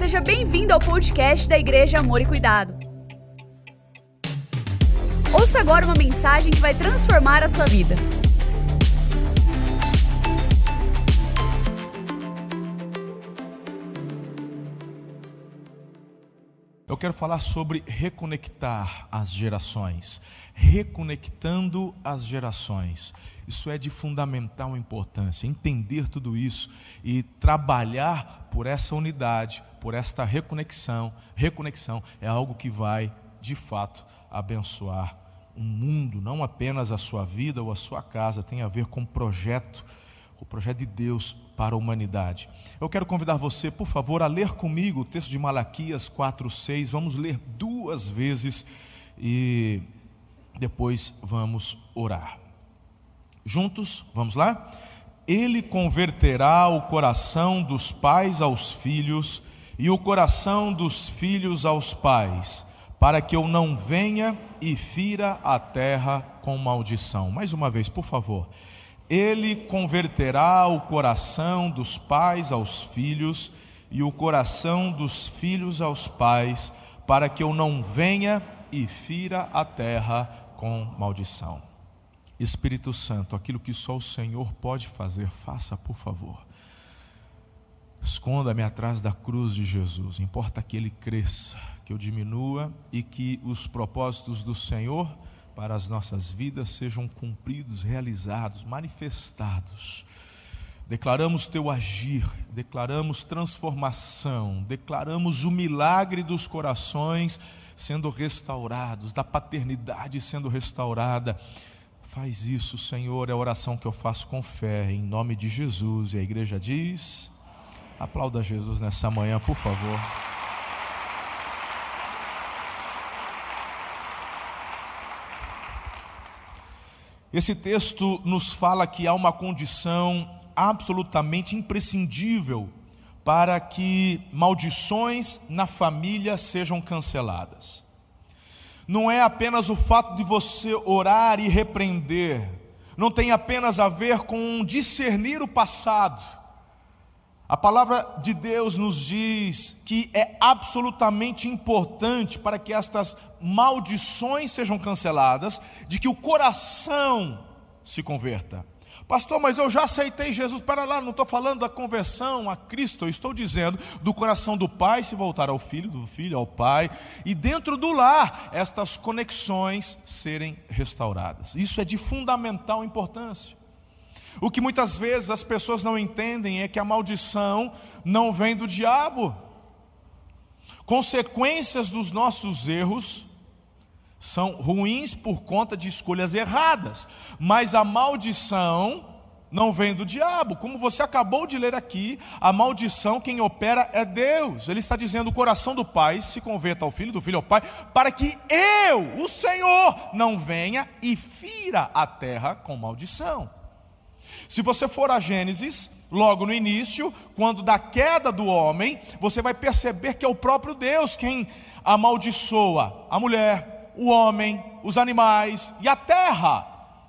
seja bem-vindo ao podcast da Igreja Amor e Cuidado. Ouça agora uma mensagem que vai transformar a sua vida. Quero falar sobre reconectar as gerações, reconectando as gerações. Isso é de fundamental importância, entender tudo isso e trabalhar por essa unidade, por esta reconexão. Reconexão é algo que vai, de fato, abençoar o mundo, não apenas a sua vida ou a sua casa, tem a ver com projeto, o projeto de Deus para a humanidade. Eu quero convidar você, por favor, a ler comigo o texto de Malaquias 4:6. Vamos ler duas vezes e depois vamos orar. Juntos, vamos lá? Ele converterá o coração dos pais aos filhos e o coração dos filhos aos pais, para que eu não venha e fira a terra com maldição. Mais uma vez, por favor. Ele converterá o coração dos pais aos filhos e o coração dos filhos aos pais, para que eu não venha e fira a terra com maldição. Espírito Santo, aquilo que só o Senhor pode fazer, faça, por favor. Esconda-me atrás da cruz de Jesus, importa que ele cresça, que eu diminua e que os propósitos do Senhor para as nossas vidas sejam cumpridos, realizados, manifestados. Declaramos teu agir, declaramos transformação, declaramos o milagre dos corações sendo restaurados, da paternidade sendo restaurada. Faz isso, Senhor, é a oração que eu faço com fé, em nome de Jesus. E a igreja diz: aplauda Jesus nessa manhã, por favor. Esse texto nos fala que há uma condição absolutamente imprescindível para que maldições na família sejam canceladas. Não é apenas o fato de você orar e repreender, não tem apenas a ver com discernir o passado. A palavra de Deus nos diz que é absolutamente importante para que estas maldições sejam canceladas, de que o coração se converta. Pastor, mas eu já aceitei Jesus. Para lá, não estou falando da conversão a Cristo, eu estou dizendo do coração do pai se voltar ao filho, do filho ao pai, e dentro do lar, estas conexões serem restauradas. Isso é de fundamental importância. O que muitas vezes as pessoas não entendem é que a maldição não vem do diabo. Consequências dos nossos erros são ruins por conta de escolhas erradas, mas a maldição não vem do diabo, como você acabou de ler aqui, a maldição quem opera é Deus. Ele está dizendo: o coração do pai se converta ao filho, do filho ao pai, para que eu, o Senhor, não venha e fira a terra com maldição. Se você for a Gênesis, logo no início, quando da queda do homem, você vai perceber que é o próprio Deus quem amaldiçoa a mulher, o homem, os animais e a terra,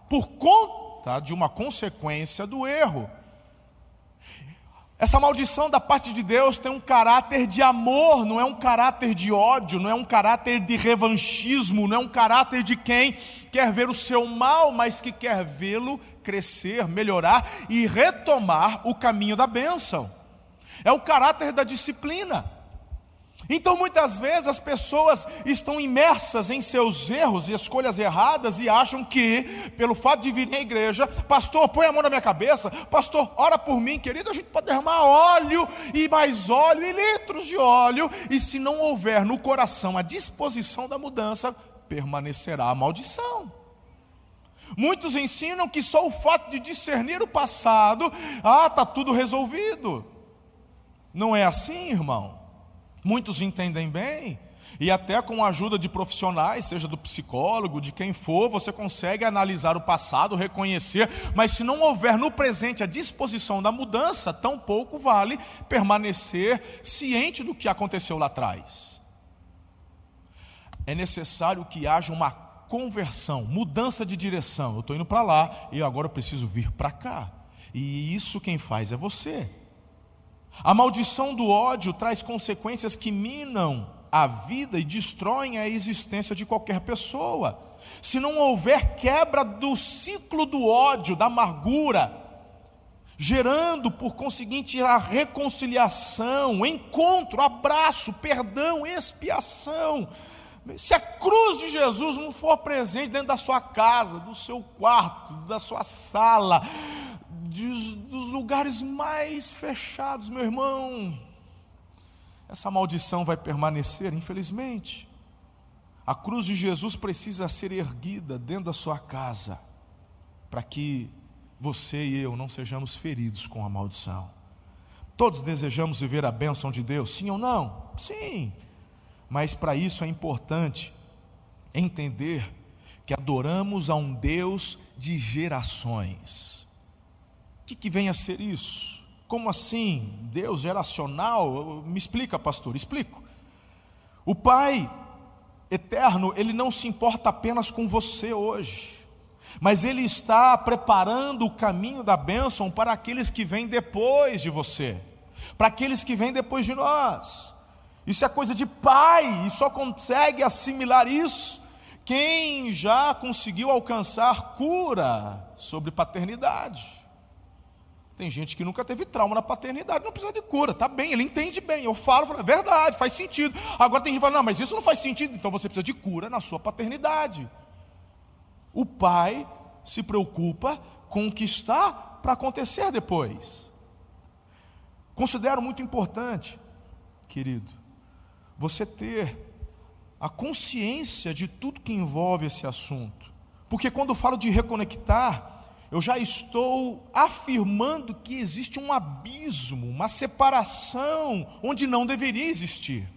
por conta de uma consequência do erro. Essa maldição da parte de Deus tem um caráter de amor, não é um caráter de ódio, não é um caráter de revanchismo, não é um caráter de quem quer ver o seu mal, mas que quer vê-lo crescer, melhorar e retomar o caminho da bênção. É o caráter da disciplina. Então muitas vezes as pessoas estão imersas em seus erros e escolhas erradas e acham que, pelo fato de vir à igreja, pastor, põe a mão na minha cabeça, pastor, ora por mim, querido, a gente pode derramar óleo e mais óleo e litros de óleo, e se não houver no coração a disposição da mudança, permanecerá a maldição. Muitos ensinam que só o fato de discernir o passado, ah, está tudo resolvido. Não é assim, irmão. Muitos entendem bem, e até com a ajuda de profissionais, seja do psicólogo, de quem for, você consegue analisar o passado, reconhecer, mas se não houver no presente a disposição da mudança, tão pouco vale permanecer ciente do que aconteceu lá atrás. É necessário que haja uma conversão, mudança de direção. Eu estou indo para lá e agora eu preciso vir para cá. E isso quem faz é você. A maldição do ódio traz consequências que minam a vida e destroem a existência de qualquer pessoa. Se não houver quebra do ciclo do ódio, da amargura, gerando por conseguinte a reconciliação, encontro, abraço, perdão, expiação. Se a cruz de Jesus não for presente dentro da sua casa, do seu quarto, da sua sala, dos, dos lugares mais fechados, meu irmão, essa maldição vai permanecer, infelizmente. A cruz de Jesus precisa ser erguida dentro da sua casa, para que você e eu não sejamos feridos com a maldição. Todos desejamos viver a bênção de Deus, sim ou não? Sim, mas para isso é importante entender que adoramos a um Deus de gerações. Que, que vem a ser isso? Como assim? Deus geracional? Me explica, pastor, explico. O Pai eterno, ele não se importa apenas com você hoje mas Ele está preparando o caminho da bênção para aqueles que vêm depois de você, para aqueles que vêm depois de nós. Isso é coisa de pai, e só consegue assimilar isso quem já conseguiu alcançar cura sobre paternidade. Tem gente que nunca teve trauma na paternidade, não precisa de cura, tá bem, ele entende bem. Eu falo, é verdade, faz sentido. Agora tem gente que fala, não, mas isso não faz sentido, então você precisa de cura na sua paternidade. O pai se preocupa com o que está para acontecer depois. Considero muito importante, querido, você ter a consciência de tudo que envolve esse assunto. Porque quando falo de reconectar, eu já estou afirmando que existe um abismo, uma separação onde não deveria existir.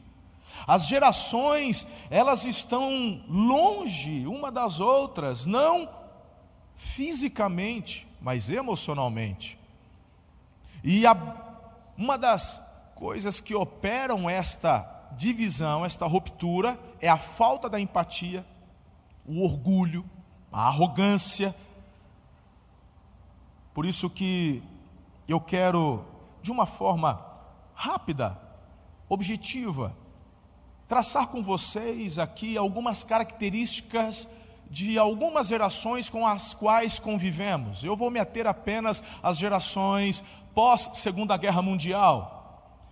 As gerações, elas estão longe uma das outras, não fisicamente, mas emocionalmente. E a, uma das coisas que operam esta divisão, esta ruptura, é a falta da empatia, o orgulho, a arrogância. Por isso que eu quero, de uma forma rápida, objetiva, traçar com vocês aqui algumas características de algumas gerações com as quais convivemos. Eu vou me ater apenas às gerações pós Segunda Guerra Mundial.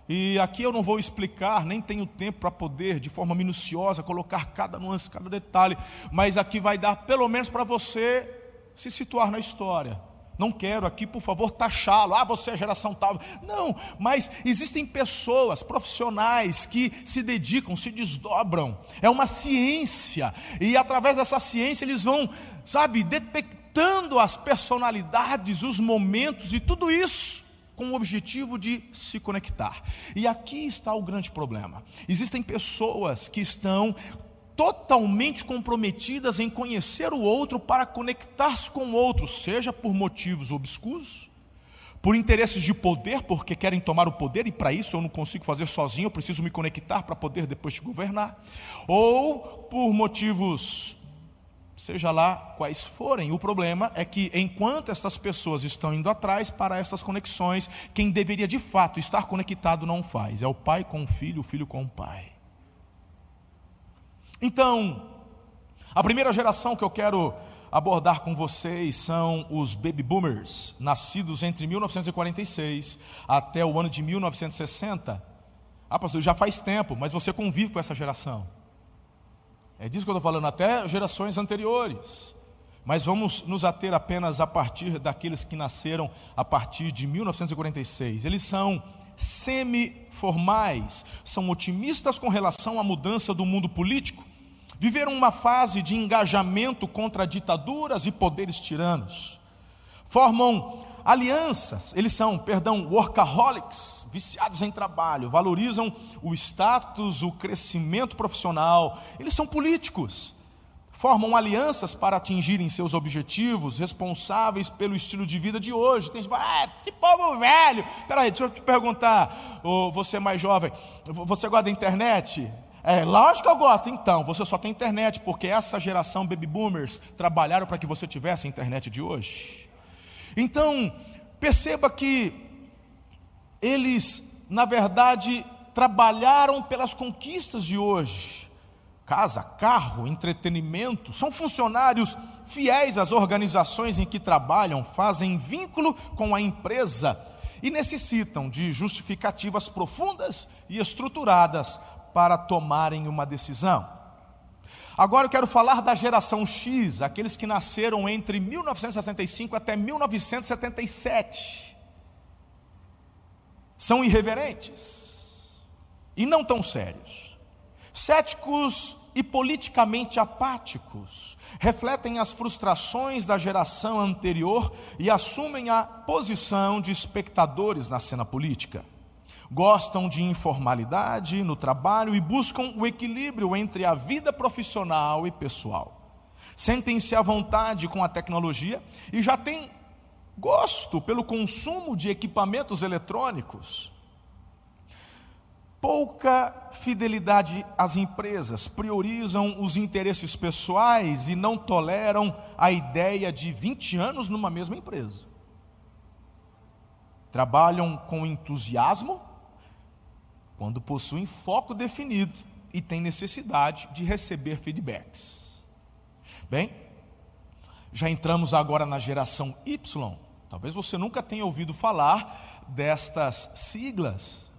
E aqui eu não vou explicar, nem tenho tempo para poder, de forma minuciosa, colocar cada nuance, cada detalhe, mas aqui vai dar pelo menos para você se situar na história. Não quero aqui, por favor, taxá-lo. Ah, você é geração tal. Não, mas existem pessoas, profissionais que se dedicam, se desdobram. É uma ciência. E através dessa ciência eles vão, sabe, detectando as personalidades, os momentos e tudo isso com o objetivo de se conectar. E aqui está o grande problema. Existem pessoas que estão totalmente comprometidas em conhecer o outro para conectar-se com o outro, seja por motivos obscuros, por interesses de poder, porque querem tomar o poder e para isso eu não consigo fazer sozinho, eu preciso me conectar para poder depois te governar, ou por motivos, seja lá quais forem. O problema é que enquanto estas pessoas estão indo atrás para essas conexões, quem deveria de fato estar conectado não faz, é o pai com o filho, o filho com o pai. Então, a primeira geração que eu quero abordar com vocês são os baby boomers, nascidos entre 1946 até o ano de 1960. Ah, pastor, já faz tempo, mas você convive com essa geração. É disso que eu estou falando, até gerações anteriores. Mas vamos nos ater apenas a partir daqueles que nasceram a partir de 1946. Eles são semi-formais, são otimistas com relação à mudança do mundo político, Viveram uma fase de engajamento contra ditaduras e poderes tiranos. Formam alianças, eles são, perdão, workaholics, viciados em trabalho, valorizam o status, o crescimento profissional. Eles são políticos, formam alianças para atingirem seus objetivos, responsáveis pelo estilo de vida de hoje. Tem gente que fala, ah, esse povo velho. Peraí, deixa eu te perguntar, oh, você mais jovem, você gosta da internet? É, lógico que eu gosto. Então, você só tem internet, porque essa geração baby boomers trabalharam para que você tivesse a internet de hoje. Então, perceba que eles na verdade, trabalharam pelas conquistas de hoje. Casa, carro, entretenimento, são funcionários fiéis às organizações em que trabalham, fazem vínculo com a empresa e necessitam de justificativas profundas e estruturadas para tomarem uma decisão. Agora eu quero falar da geração X, aqueles que nasceram entre 1965 até 1977. São irreverentes e não tão sérios, céticos e politicamente apáticos, refletem as frustrações da geração anterior e assumem a posição de espectadores na cena política gostam de informalidade no trabalho e buscam o equilíbrio entre a vida profissional e pessoal. Sentem-se à vontade com a tecnologia e já têm gosto pelo consumo de equipamentos eletrônicos. Pouca fidelidade às empresas, priorizam os interesses pessoais e não toleram a ideia de 20 anos numa mesma empresa. Trabalham com entusiasmo quando possuem foco definido e têm necessidade de receber feedbacks. Bem, já entramos agora na geração Y. Talvez você nunca tenha ouvido falar destas siglas,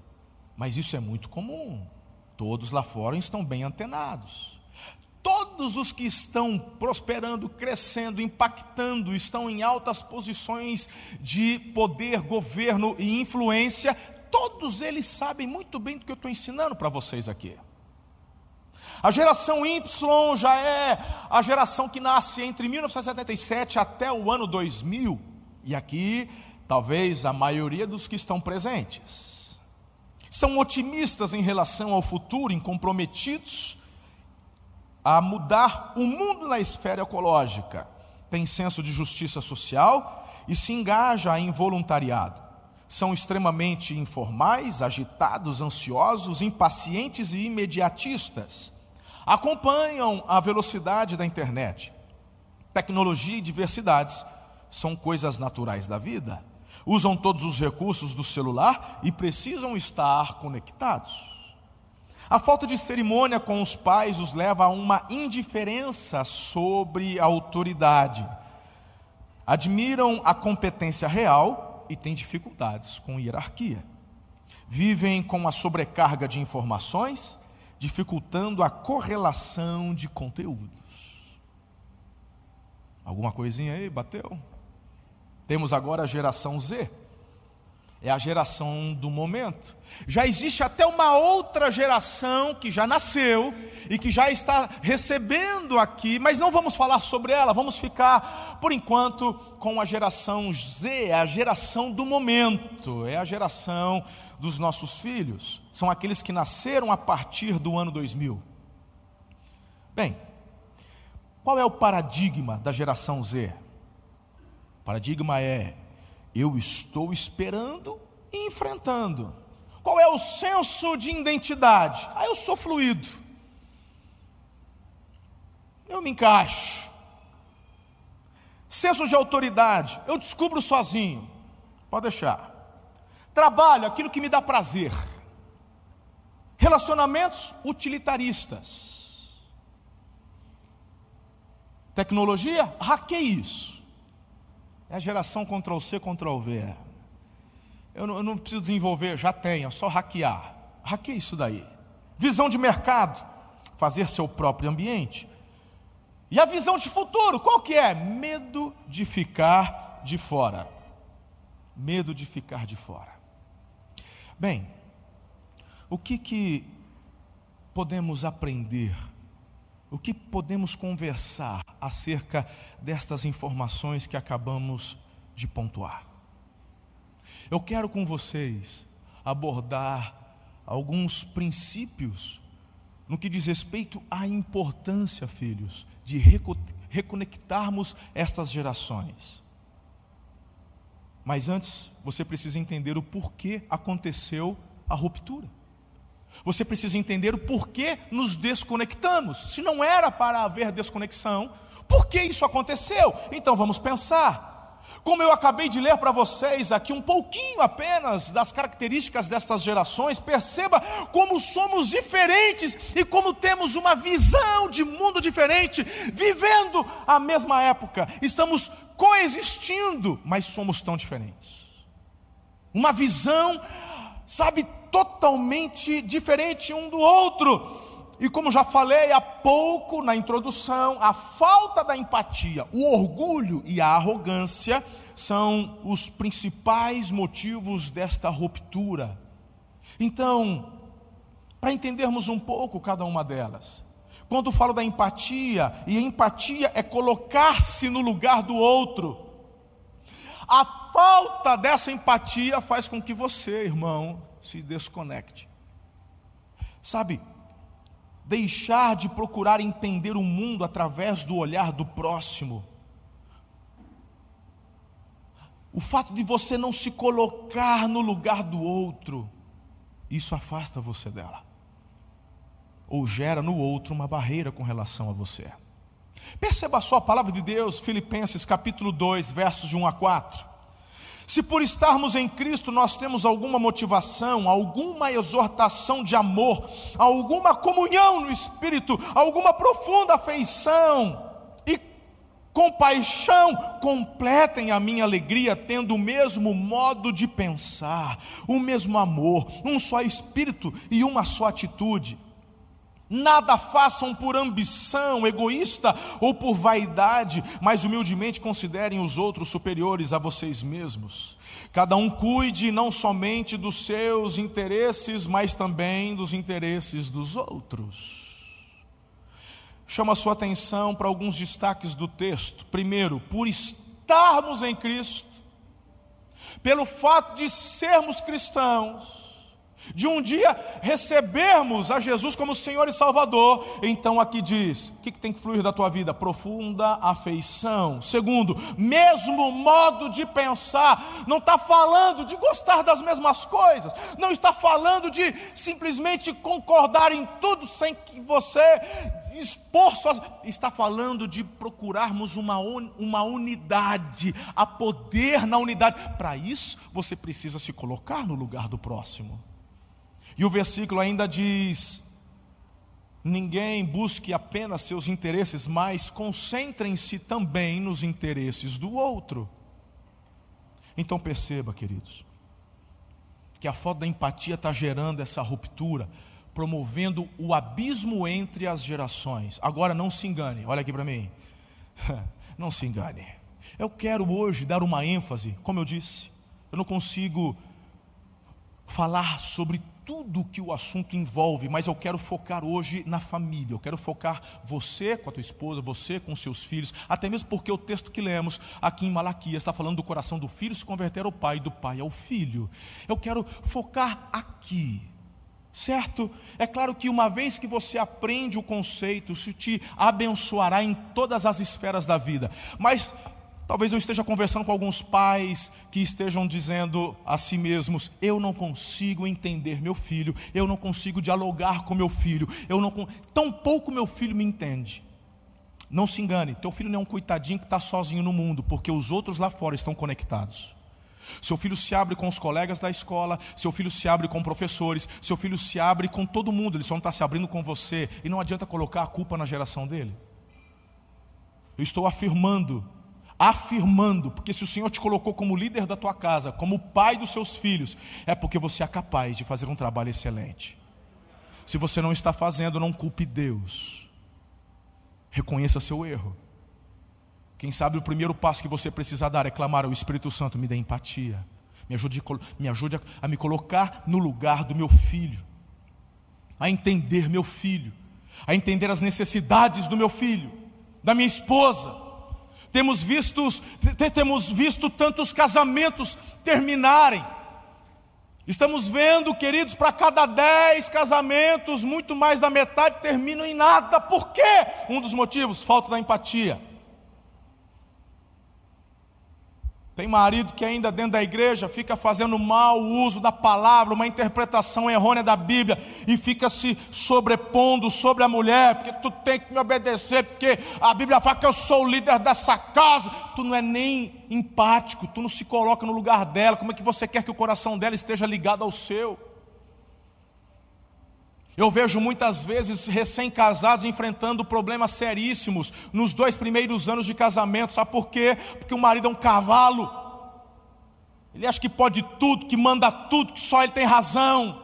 mas isso é muito comum. Todos lá fora estão bem antenados. Todos os que estão prosperando, crescendo, impactando, estão em altas posições de poder, governo e influência, todos eles sabem muito bem do que eu estou ensinando para vocês aqui. A geração Y já é a geração que nasce entre 1977 até o ano 2000, e aqui talvez a maioria dos que estão presentes. São otimistas em relação ao futuro, incomprometidos a mudar o mundo na esfera ecológica. Tem senso de justiça social e se engaja em voluntariado são extremamente informais, agitados, ansiosos, impacientes e imediatistas. Acompanham a velocidade da internet. Tecnologia e diversidades são coisas naturais da vida. Usam todos os recursos do celular e precisam estar conectados. A falta de cerimônia com os pais os leva a uma indiferença sobre a autoridade. Admiram a competência real e têm dificuldades com hierarquia. Vivem com a sobrecarga de informações, dificultando a correlação de conteúdos. Alguma coisinha aí bateu? Temos agora a geração Z é a geração do momento. Já existe até uma outra geração que já nasceu e que já está recebendo aqui, mas não vamos falar sobre ela, vamos ficar por enquanto com a geração Z, é a geração do momento, é a geração dos nossos filhos, são aqueles que nasceram a partir do ano 2000. Bem, qual é o paradigma da geração Z? O paradigma é eu estou esperando e enfrentando. Qual é o senso de identidade? Ah, eu sou fluido. Eu me encaixo. Senso de autoridade, eu descubro sozinho. Pode deixar. Trabalho, aquilo que me dá prazer. Relacionamentos utilitaristas. Tecnologia, hackeie isso. É a geração Ctrl-C, Ctrl-V. Eu não, eu não preciso desenvolver, já tenho, é só hackear. Hackeie isso daí. Visão de mercado, fazer seu próprio ambiente. E a visão de futuro, qual que é? Medo de ficar de fora. Medo de ficar de fora. Bem, o que que podemos aprender o que podemos conversar acerca destas informações que acabamos de pontuar? Eu quero com vocês abordar alguns princípios no que diz respeito à importância, filhos, de reconectarmos estas gerações. Mas antes, você precisa entender o porquê aconteceu a ruptura. Você precisa entender o porquê nos desconectamos. Se não era para haver desconexão, por que isso aconteceu? Então vamos pensar. Como eu acabei de ler para vocês aqui um pouquinho apenas das características destas gerações, perceba como somos diferentes e como temos uma visão de mundo diferente, vivendo a mesma época. Estamos coexistindo, mas somos tão diferentes. Uma visão, sabe, totalmente diferente um do outro. E como já falei há pouco na introdução, a falta da empatia, o orgulho e a arrogância são os principais motivos desta ruptura. Então, para entendermos um pouco cada uma delas, quando falo da empatia, e empatia é colocar-se no lugar do outro, a falta dessa empatia faz com que você, irmão, se desconecte. Sabe, deixar de procurar entender o mundo através do olhar do próximo. O fato de você não se colocar no lugar do outro, isso afasta você dela. Ou gera no outro uma barreira com relação a você. Perceba só a palavra de Deus, Filipenses capítulo 2, versos de 1 a 4. Se por estarmos em Cristo nós temos alguma motivação, alguma exortação de amor, alguma comunhão no Espírito, alguma profunda afeição e compaixão, completem a minha alegria, tendo o mesmo modo de pensar, o mesmo amor, um só Espírito e uma só atitude. Nada façam por ambição egoísta ou por vaidade, mas humildemente considerem os outros superiores a vocês mesmos. Cada um cuide não somente dos seus interesses, mas também dos interesses dos outros. Chama a sua atenção para alguns destaques do texto. Primeiro, por estarmos em Cristo, pelo fato de sermos cristãos, de um dia recebermos a Jesus como Senhor e Salvador, então aqui diz: o que, tem que fluir da tua vida? Profunda afeição. Segundo, mesmo modo de pensar, não está falando de gostar das mesmas coisas, não está falando de simplesmente concordar em tudo sem que você expor suas. Está falando de procurarmos uma, uma unidade, a poder na unidade. Para isso, você precisa se colocar no lugar do próximo. E o versículo ainda diz: Ninguém busque apenas seus interesses, mas concentrem-se também nos interesses do outro. Então perceba, queridos, que a falta da empatia está gerando essa ruptura, promovendo o abismo entre as gerações. Agora não se engane, olha aqui para mim, não se engane. Eu quero hoje dar uma ênfase, como eu disse, eu não consigo falar sobre tudo que o assunto envolve, mas eu quero focar hoje na família. Eu quero focar você com a tua esposa, você com seus filhos, até mesmo porque o texto que lemos aqui em Malaquias está falando do coração do filho se converter ao pai, do pai ao filho. Eu quero focar aqui. Certo? É claro que uma vez que você aprende o conceito, isso te abençoará em todas as esferas da vida. Mas Talvez eu esteja conversando com alguns pais que estejam dizendo a si mesmos: eu não consigo entender meu filho, eu não consigo dialogar com meu filho, eu não tão pouco meu filho me entende. Não se engane, teu filho não é um coitadinho que está sozinho no mundo, porque os outros lá fora estão conectados. Seu filho se abre com os colegas da escola, seu filho se abre com professores, seu filho se abre com todo mundo, ele só não está se abrindo com você, e não adianta colocar a culpa na geração dele. Eu estou afirmando afirmando, porque se o Senhor te colocou como líder da tua casa, como pai dos seus filhos, é porque você é capaz de fazer um trabalho excelente. Se você não está fazendo, não culpe Deus. Reconheça seu erro. Quem sabe o primeiro passo que você precisa dar é clamar ao Espírito Santo: me dê empatia, me ajude, me ajude a, a me colocar no lugar do meu filho, a entender meu filho, a entender as necessidades do meu filho, da minha esposa temos visto, temos visto tantos casamentos terminarem. Estamos vendo, queridos, para cada dez casamentos, muito mais da metade terminam em nada. Por quê? Um dos motivos, falta da empatia. Tem marido que ainda dentro da igreja fica fazendo mau uso da palavra, uma interpretação errônea da Bíblia e fica se sobrepondo sobre a mulher, porque tu tem que me obedecer, porque a Bíblia fala que eu sou o líder dessa casa. Tu não é nem empático, tu não se coloca no lugar dela. Como é que você quer que o coração dela esteja ligado ao seu? Eu vejo muitas vezes recém-casados enfrentando problemas seríssimos nos dois primeiros anos de casamento. Sabe por quê? Porque o marido é um cavalo. Ele acha que pode tudo, que manda tudo, que só ele tem razão.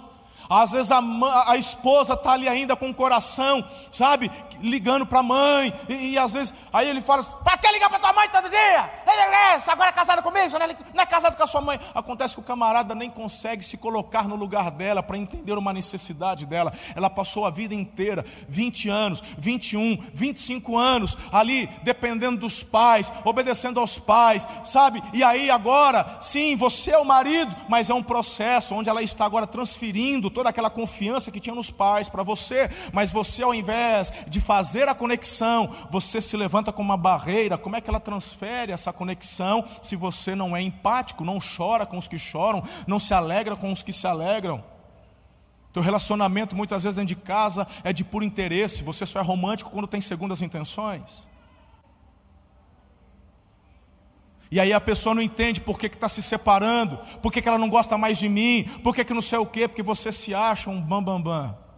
Às vezes a, a esposa está ali ainda com o coração, sabe, ligando para a mãe, e, e, às vezes, aí ele fala assim, para que ligar para tua mãe todo dia? Ele é, agora é casado comigo, não é, não é casado com a sua mãe. Acontece que o camarada nem consegue se colocar no lugar dela para entender uma necessidade dela. Ela passou a vida inteira, 20 anos, 21, 25 anos, ali, dependendo dos pais, obedecendo aos pais, sabe? E aí agora, sim, você é o marido, mas é um processo onde ela está agora transferindo toda aquela confiança que tinha nos pais para você, mas você, ao invés de fazer a conexão, você se levanta como uma barreira. Como é que ela transfere essa conexão se você não é empático, não chora com os que choram, não se alegra com os que se alegram? Teu relacionamento muitas vezes dentro de casa é de puro interesse, você só é romântico quando tem segundas intenções. E aí a pessoa não entende por que está se separando, por que, que ela não gosta mais de mim, por que, que não sei o quê, porque você se acha um bambambam. Bam, bam.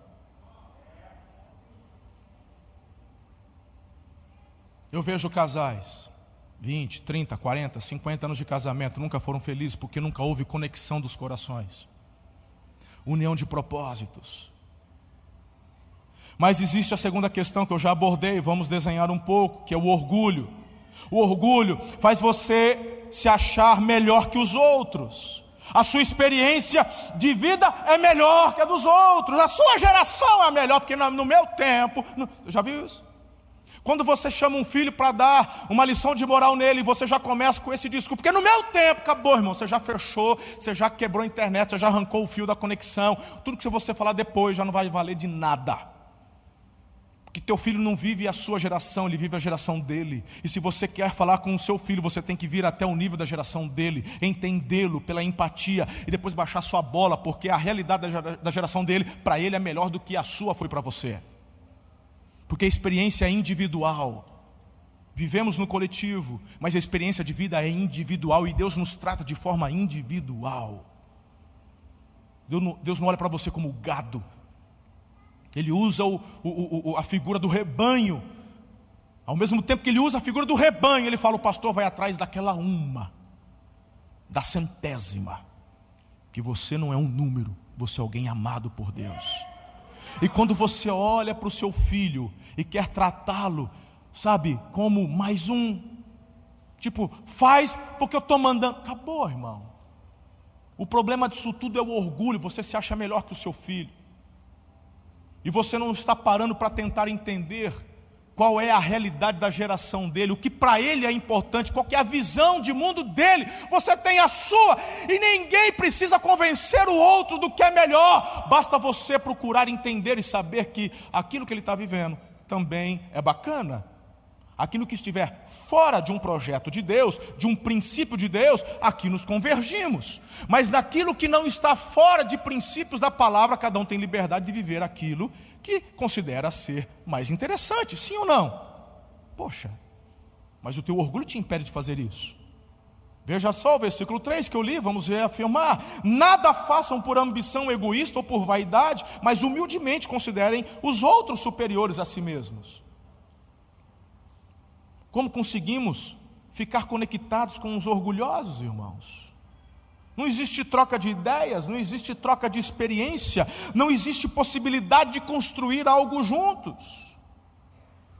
Eu vejo casais, 20, 30, 40, 50 anos de casamento, nunca foram felizes porque nunca houve conexão dos corações, união de propósitos. Mas existe a segunda questão que eu já abordei, vamos desenhar um pouco, que é o orgulho. O orgulho faz você se achar melhor que os outros. A sua experiência de vida é melhor que a dos outros. A sua geração é melhor, porque no meu tempo. Já viu isso? Quando você chama um filho para dar uma lição de moral nele, você já começa com esse discurso, porque no meu tempo, acabou, irmão, você já fechou, você já quebrou a internet, você já arrancou o fio da conexão, tudo que você falar depois já não vai valer de nada. Que teu filho não vive a sua geração, ele vive a geração dele. E se você quer falar com o seu filho, você tem que vir até o nível da geração dele, entendê-lo pela empatia e depois baixar sua bola, porque a realidade da geração dele, para ele é melhor do que a sua foi para você. Porque a experiência é individual. Vivemos no coletivo, mas a experiência de vida é individual e Deus nos trata de forma individual. Deus não, Deus não olha para você como gado, ele usa o, o, o, a figura do rebanho. Ao mesmo tempo que ele usa a figura do rebanho, ele fala: o pastor vai atrás daquela uma, da centésima. Que você não é um número, você é alguém amado por Deus. E quando você olha para o seu filho e quer tratá-lo, sabe, como mais um, tipo, faz porque eu estou mandando. Acabou, irmão. O problema disso tudo é o orgulho, você se acha melhor que o seu filho e você não está parando para tentar entender qual é a realidade da geração dele, o que para ele é importante, qual é a visão de mundo dele, você tem a sua, e ninguém precisa convencer o outro do que é melhor, basta você procurar entender e saber que aquilo que ele está vivendo também é bacana. Aquilo que estiver fora de um projeto de Deus, de um princípio de Deus, aqui nos convergimos. Mas naquilo que não está fora de princípios da palavra, cada um tem liberdade de viver aquilo que considera ser mais interessante, sim ou não? Poxa, mas o teu orgulho te impede de fazer isso. Veja só o versículo 3 que eu li, vamos reafirmar: Nada façam por ambição egoísta ou por vaidade, mas humildemente considerem os outros superiores a si mesmos. Como conseguimos ficar conectados com os orgulhosos, irmãos? Não existe troca de ideias, não existe troca de experiência, não existe possibilidade de construir algo juntos.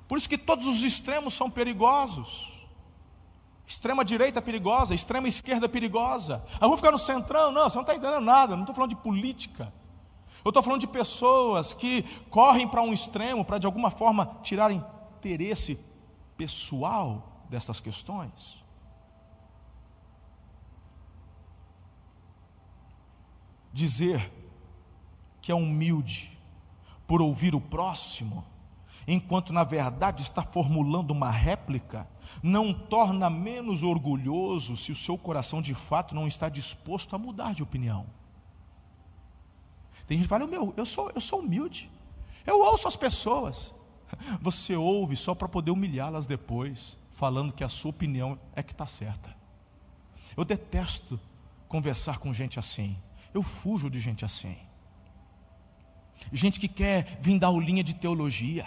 Por isso que todos os extremos são perigosos. Extrema direita é perigosa, extrema esquerda é perigosa. Ah, vou ficar no centrão? Não, você não está entendendo nada, não estou falando de política. Eu estou falando de pessoas que correm para um extremo para de alguma forma tirarem interesse pessoal destas questões? Dizer que é humilde por ouvir o próximo enquanto na verdade está formulando uma réplica, não torna menos orgulhoso se o seu coração de fato não está disposto a mudar de opinião. Tem gente que fala, meu, eu sou, eu sou humilde, eu ouço as pessoas. Você ouve só para poder humilhá-las depois, falando que a sua opinião é que está certa. Eu detesto conversar com gente assim. Eu fujo de gente assim. Gente que quer vir dar aulinha de teologia.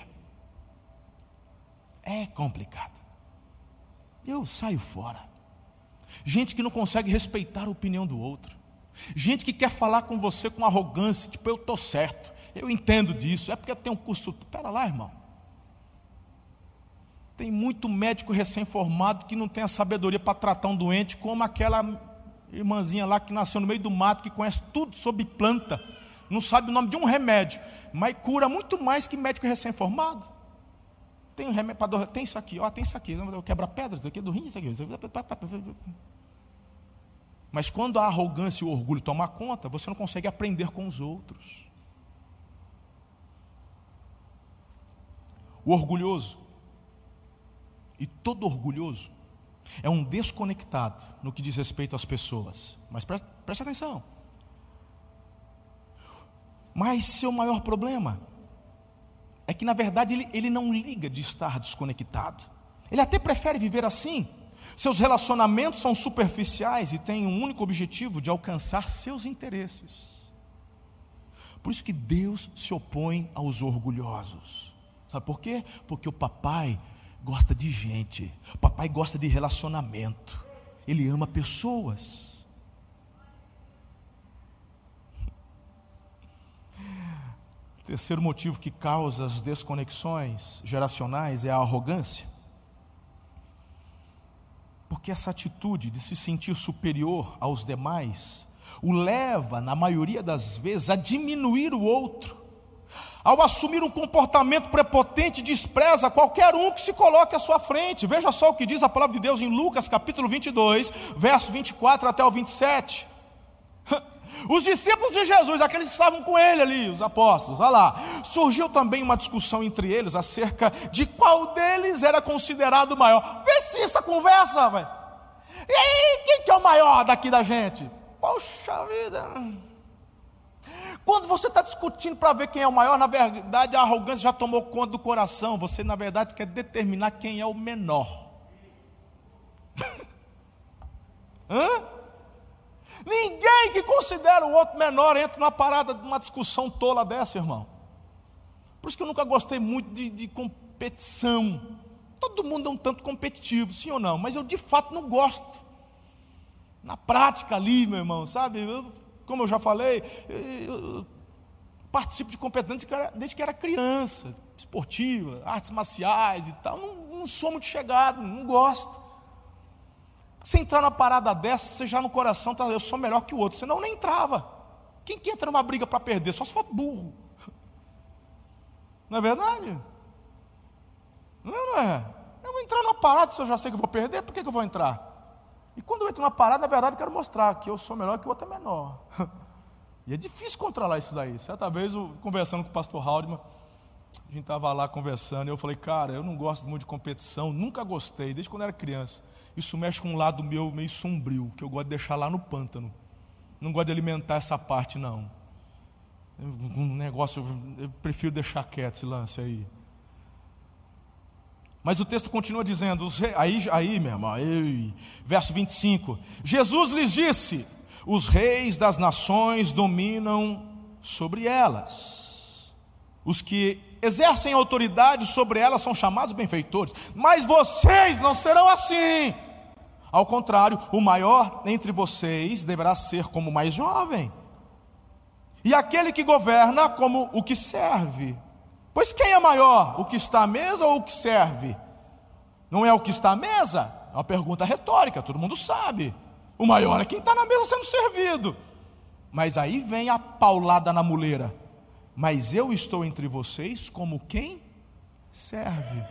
É complicado. Eu saio fora. Gente que não consegue respeitar a opinião do outro. Gente que quer falar com você com arrogância, tipo, eu estou certo, eu entendo disso, é porque tenho um curso. Pera lá, irmão. Tem muito médico recém-formado que não tem a sabedoria para tratar um doente, como aquela irmãzinha lá que nasceu no meio do mato, que conhece tudo sobre planta, não sabe o nome de um remédio, mas cura muito mais que médico recém-formado. Tem um remédio para dor, tem isso aqui, ó, tem isso aqui, quebra pedras, isso aqui é do rim, isso aqui. Mas quando a arrogância e o orgulho tomam conta, você não consegue aprender com os outros. O orgulhoso e todo orgulhoso é um desconectado no que diz respeito às pessoas. Mas preste, preste atenção. Mas seu maior problema é que, na verdade, ele, ele não liga de estar desconectado. Ele até prefere viver assim. Seus relacionamentos são superficiais e têm um único objetivo de alcançar seus interesses. Por isso que Deus se opõe aos orgulhosos. Sabe por quê? Porque o papai gosta de gente, papai gosta de relacionamento, ele ama pessoas. Terceiro motivo que causa as desconexões geracionais é a arrogância. Porque essa atitude de se sentir superior aos demais o leva, na maioria das vezes, a diminuir o outro ao assumir um comportamento prepotente, despreza qualquer um que se coloque à sua frente. Veja só o que diz a palavra de Deus em Lucas capítulo 22, verso 24 até o 27. Os discípulos de Jesus, aqueles que estavam com ele ali, os apóstolos, olha lá, surgiu também uma discussão entre eles acerca de qual deles era considerado maior. Vê se essa conversa, velho. E aí, quem que é o maior daqui da gente? Poxa vida. Quando você está discutindo para ver quem é o maior, na verdade a arrogância já tomou conta do coração. Você, na verdade, quer determinar quem é o menor. Hã? Ninguém que considera o outro menor entra numa parada, numa discussão tola dessa, irmão. Por isso que eu nunca gostei muito de, de competição. Todo mundo é um tanto competitivo, sim ou não? Mas eu de fato não gosto. Na prática ali, meu irmão, sabe? Eu como eu já falei, eu participo de competição desde que era criança, esportiva, artes marciais e tal. Não, não sou muito chegado, não gosto. Se entrar numa parada dessa, você já no coração tá, eu sou melhor que o outro, senão nem entrava. Quem que entra numa briga para perder? Só se for burro. Não é verdade? Não, é? Eu vou entrar numa parada se eu já sei que eu vou perder, por que, que eu vou entrar? E quando eu entro numa parada, na verdade, eu quero mostrar que eu sou melhor que o outro é menor. E é difícil controlar isso daí. Certa vez, eu, conversando com o pastor Haldeman, a gente estava lá conversando, e eu falei, cara, eu não gosto muito de competição, nunca gostei, desde quando era criança. Isso mexe com um lado meu meio sombrio, que eu gosto de deixar lá no pântano. Não gosto de alimentar essa parte, não. Um negócio, eu prefiro deixar quieto esse lance aí. Mas o texto continua dizendo, aí, aí meu irmão, aí, verso 25: Jesus lhes disse: Os reis das nações dominam sobre elas, os que exercem autoridade sobre elas são chamados benfeitores, mas vocês não serão assim. Ao contrário, o maior entre vocês deverá ser como o mais jovem, e aquele que governa como o que serve. Pois quem é maior, o que está à mesa ou o que serve? Não é o que está à mesa? É uma pergunta retórica, todo mundo sabe. O maior é quem está na mesa sendo servido. Mas aí vem a paulada na muleira. Mas eu estou entre vocês como quem serve.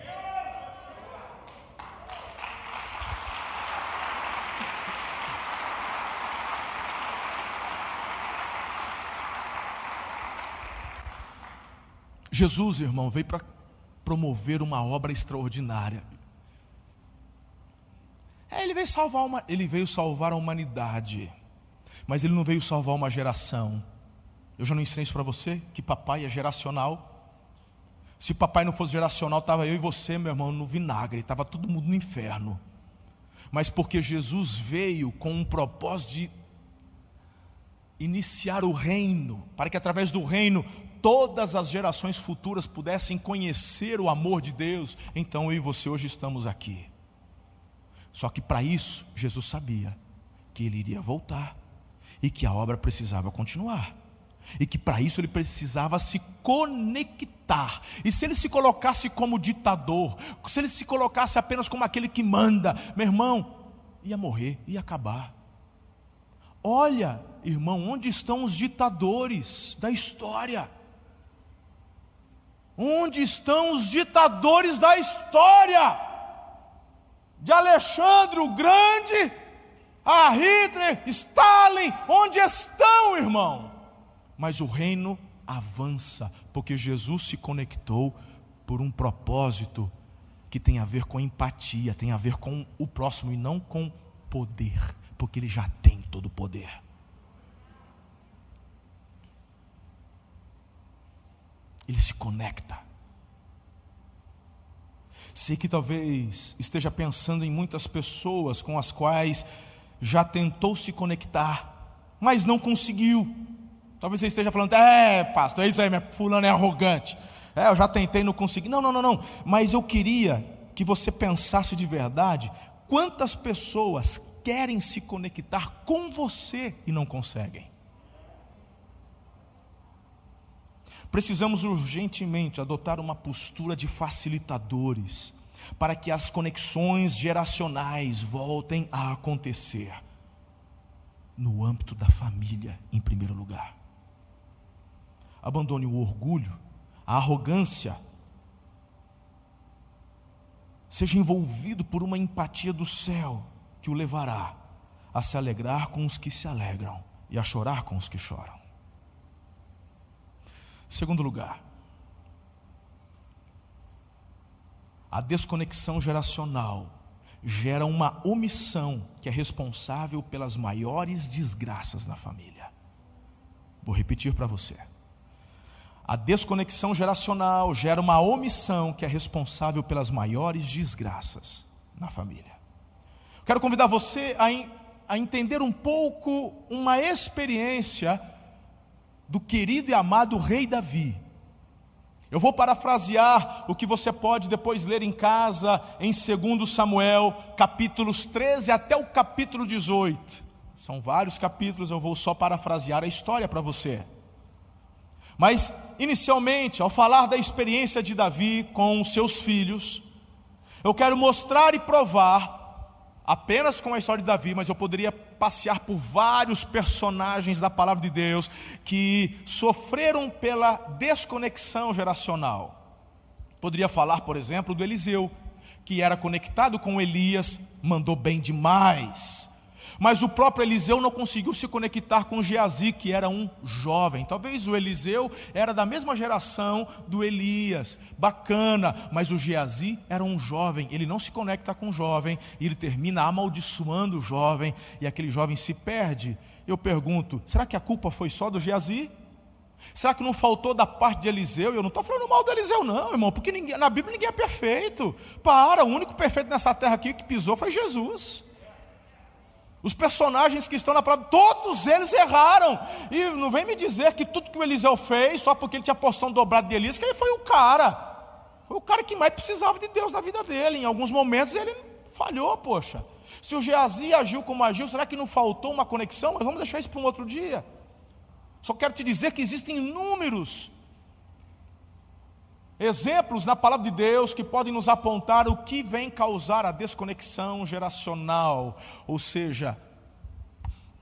Jesus, irmão, veio para promover uma obra extraordinária. É, ele veio salvar uma, ele veio salvar a humanidade, mas ele não veio salvar uma geração. Eu já não ensinei isso para você que papai é geracional. Se papai não fosse geracional, estava eu e você, meu irmão, no vinagre, estava todo mundo no inferno. Mas porque Jesus veio com um propósito de iniciar o reino, para que através do reino todas as gerações futuras pudessem conhecer o amor de Deus, então eu e você hoje estamos aqui. Só que para isso, Jesus sabia que ele iria voltar e que a obra precisava continuar. E que para isso ele precisava se conectar. E se ele se colocasse como ditador, se ele se colocasse apenas como aquele que manda, meu irmão, ia morrer, ia acabar. Olha, irmão, onde estão os ditadores da história? Onde estão os ditadores da história? De Alexandre o Grande a Hitler, Stalin, onde estão, irmão? Mas o reino avança, porque Jesus se conectou por um propósito que tem a ver com empatia, tem a ver com o próximo e não com poder, porque ele já tem todo o poder. Ele se conecta. Sei que talvez esteja pensando em muitas pessoas com as quais já tentou se conectar, mas não conseguiu. Talvez você esteja falando, é, pastor, é isso aí, minha fulano é arrogante. É, eu já tentei não consegui. Não, não, não, não. Mas eu queria que você pensasse de verdade quantas pessoas querem se conectar com você e não conseguem. Precisamos urgentemente adotar uma postura de facilitadores para que as conexões geracionais voltem a acontecer no âmbito da família, em primeiro lugar. Abandone o orgulho, a arrogância. Seja envolvido por uma empatia do céu que o levará a se alegrar com os que se alegram e a chorar com os que choram. Segundo lugar, a desconexão geracional gera uma omissão que é responsável pelas maiores desgraças na família. Vou repetir para você. A desconexão geracional gera uma omissão que é responsável pelas maiores desgraças na família. Quero convidar você a, a entender um pouco uma experiência do querido e amado rei Davi. Eu vou parafrasear o que você pode depois ler em casa, em 2 Samuel, capítulos 13 até o capítulo 18. São vários capítulos, eu vou só parafrasear a história para você. Mas, inicialmente, ao falar da experiência de Davi com seus filhos, eu quero mostrar e provar apenas com a história de Davi, mas eu poderia passear por vários personagens da palavra de Deus que sofreram pela desconexão geracional. Poderia falar, por exemplo, do Eliseu, que era conectado com Elias, mandou bem demais. Mas o próprio Eliseu não conseguiu se conectar com Geazi, que era um jovem. Talvez o Eliseu era da mesma geração do Elias, bacana, mas o Geazi era um jovem. Ele não se conecta com o jovem, e ele termina amaldiçoando o jovem, e aquele jovem se perde. Eu pergunto: será que a culpa foi só do Geazi? Será que não faltou da parte de Eliseu? Eu não estou falando mal do Eliseu, não, irmão, porque ninguém, na Bíblia ninguém é perfeito. Para, o único perfeito nessa terra aqui que pisou foi Jesus. Os personagens que estão na palavra, todos eles erraram. E não vem me dizer que tudo que o Eliseu fez, só porque ele tinha porção dobrada de Elias, que ele foi o cara. Foi o cara que mais precisava de Deus na vida dele. Em alguns momentos ele falhou, poxa. Se o Geazi agiu como agiu, será que não faltou uma conexão? Mas vamos deixar isso para um outro dia. Só quero te dizer que existem inúmeros exemplos na palavra de Deus que podem nos apontar o que vem causar a desconexão geracional, ou seja,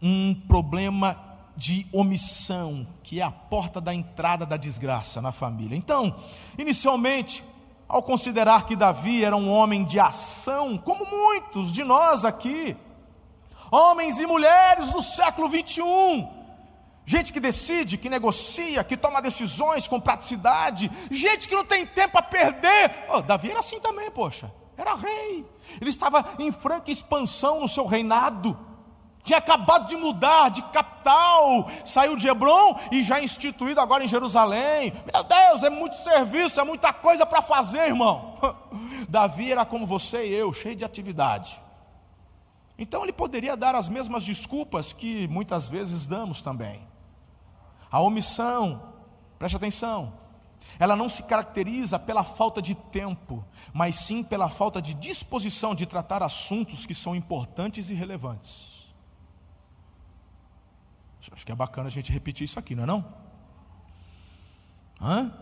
um problema de omissão, que é a porta da entrada da desgraça na família. Então, inicialmente, ao considerar que Davi era um homem de ação, como muitos de nós aqui, homens e mulheres do século 21, gente que decide, que negocia, que toma decisões com praticidade, gente que não tem tempo a perder. Oh, Davi era assim também, poxa, era rei, ele estava em franca expansão no seu reinado, tinha acabado de mudar de capital, saiu de Hebron e já instituído agora em Jerusalém. Meu Deus, é muito serviço, é muita coisa para fazer, irmão. Davi era como você e eu, cheio de atividade. Então ele poderia dar as mesmas desculpas que muitas vezes damos também. A omissão, preste atenção, ela não se caracteriza pela falta de tempo, mas sim pela falta de disposição de tratar assuntos que são importantes e relevantes. Acho que é bacana a gente repetir isso aqui, não é não? Hã?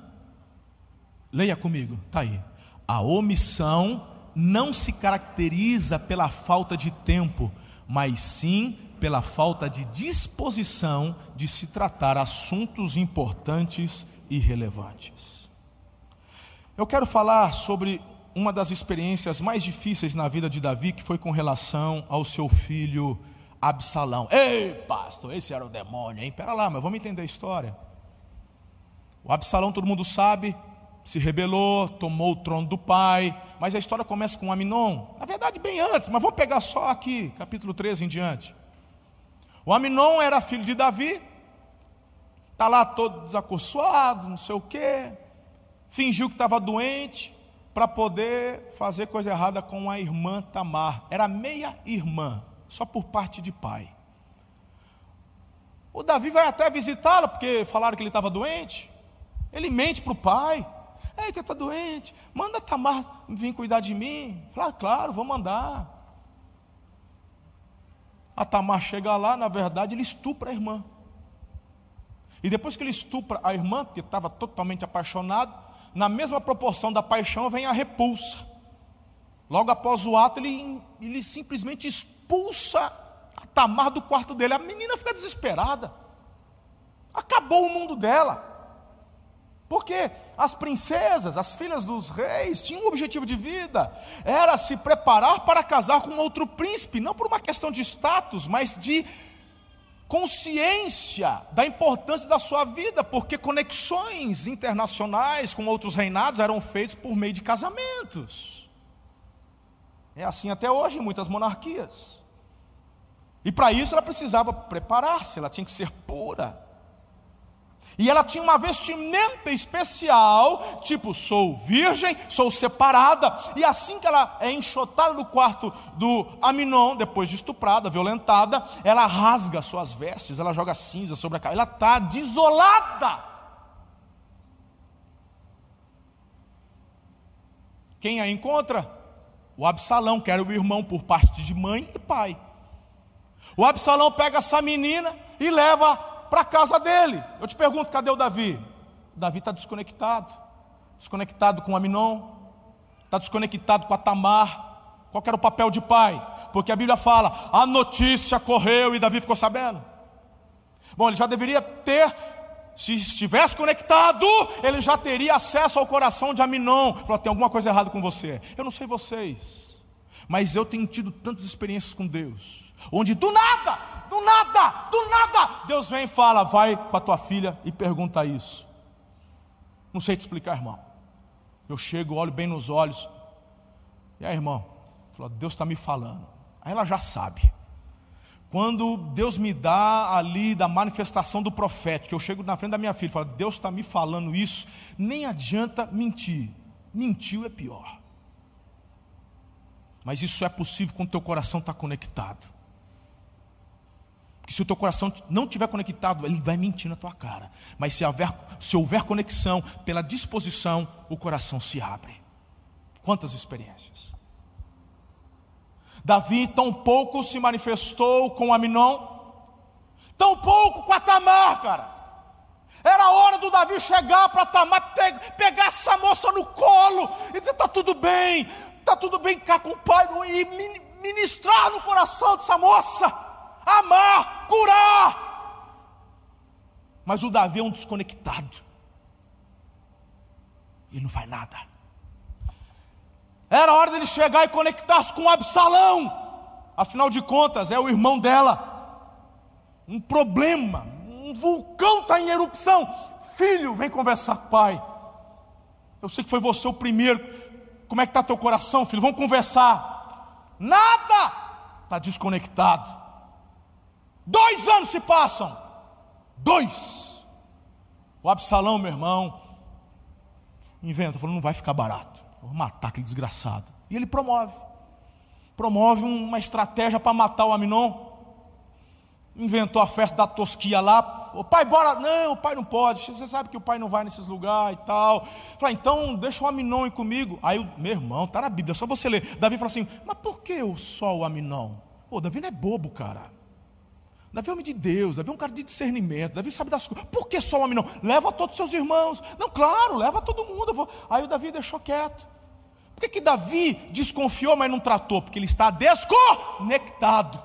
Leia comigo, está aí. A omissão não se caracteriza pela falta de tempo, mas sim pela falta de disposição de se tratar assuntos importantes e relevantes. Eu quero falar sobre uma das experiências mais difíceis na vida de Davi, que foi com relação ao seu filho Absalão. Ei, pastor, esse era o demônio, hein? Pera lá, mas vamos entender a história. O Absalão, todo mundo sabe, se rebelou, tomou o trono do pai, mas a história começa com Aminon, na verdade, bem antes, mas vamos pegar só aqui, capítulo 13 em diante. O Aminon era filho de Davi, está lá todo desacorçoado, não sei o quê, fingiu que estava doente para poder fazer coisa errada com a irmã Tamar. Era meia irmã, só por parte de pai. O Davi vai até visitá-la, porque falaram que ele estava doente. Ele mente para o pai. É que eu estou doente, manda Tamar vir cuidar de mim. Fala, claro, vou mandar. A Tamar chega lá, na verdade, ele estupra a irmã. E depois que ele estupra a irmã, que estava totalmente apaixonado, na mesma proporção da paixão vem a repulsa. Logo após o ato, ele, ele simplesmente expulsa a Tamar do quarto dele. A menina fica desesperada. Acabou o mundo dela. Porque as princesas, as filhas dos reis, tinham um objetivo de vida, era se preparar para casar com outro príncipe, não por uma questão de status, mas de consciência da importância da sua vida, porque conexões internacionais com outros reinados eram feitas por meio de casamentos. É assim até hoje em muitas monarquias. E para isso ela precisava preparar-se, ela tinha que ser pura. E ela tinha uma vestimenta especial, tipo, sou virgem, sou separada. E assim que ela é enxotada no quarto do Aminon, depois de estuprada, violentada, ela rasga suas vestes, ela joga cinza sobre a cara. Ela está desolada. Quem a encontra? O Absalão, que era o irmão por parte de mãe e pai. O Absalão pega essa menina e leva para a casa dele. Eu te pergunto, cadê o Davi? O Davi está desconectado, desconectado com Aminon, está desconectado com a Tamar. Qual era o papel de pai? Porque a Bíblia fala: a notícia correu e Davi ficou sabendo. Bom, ele já deveria ter, se estivesse conectado, ele já teria acesso ao coração de Aminon. Falou: tem alguma coisa errada com você. Eu não sei vocês, mas eu tenho tido tantas experiências com Deus, onde do nada do nada, do nada, Deus vem e fala: vai com a tua filha e pergunta isso. Não sei te explicar, irmão. Eu chego, olho bem nos olhos. E aí, irmão? Falou, Deus está me falando. Aí ela já sabe. Quando Deus me dá ali da manifestação do profético, eu chego na frente da minha filha e falo, Deus está me falando isso, nem adianta mentir. Mentiu é pior. Mas isso é possível quando teu coração está conectado que se o teu coração não estiver conectado, ele vai mentir na tua cara. Mas se houver, se houver conexão, pela disposição, o coração se abre. Quantas experiências? Davi tão pouco se manifestou com Aminon, tão pouco com a Tamar, cara. Era hora do Davi chegar para Tamar, pegar essa moça no colo e dizer: está tudo bem, está tudo bem cá com o pai, e ministrar no coração dessa moça amar, curar. Mas o Davi é um desconectado. E não faz nada. Era hora dele chegar e conectar-se com Absalão. Afinal de contas, é o irmão dela. Um problema, um vulcão está em erupção. Filho, vem conversar com o pai. Eu sei que foi você o primeiro. Como é que está teu coração, filho? Vamos conversar. Nada! Está desconectado. Dois anos se passam. Dois. O Absalão, meu irmão, inventa, falou: não vai ficar barato. Vou matar aquele desgraçado. E ele promove. Promove uma estratégia para matar o Aminon. Inventou a festa da tosquia lá. O pai, bora. Não, o pai não pode. Você sabe que o pai não vai nesses lugares e tal. Fala, então deixa o Aminon ir comigo. Aí o meu irmão, está na Bíblia, é só você ler. Davi fala assim: mas por que só o Aminon? Pô, Davi não é bobo, cara. Davi é homem de Deus, Davi é um cara de discernimento, Davi sabe das coisas. Por que só homem não? Leva todos os seus irmãos. Não, claro, leva todo mundo. Aí o Davi deixou quieto. Por que, que Davi desconfiou, mas não tratou? Porque ele está desconectado.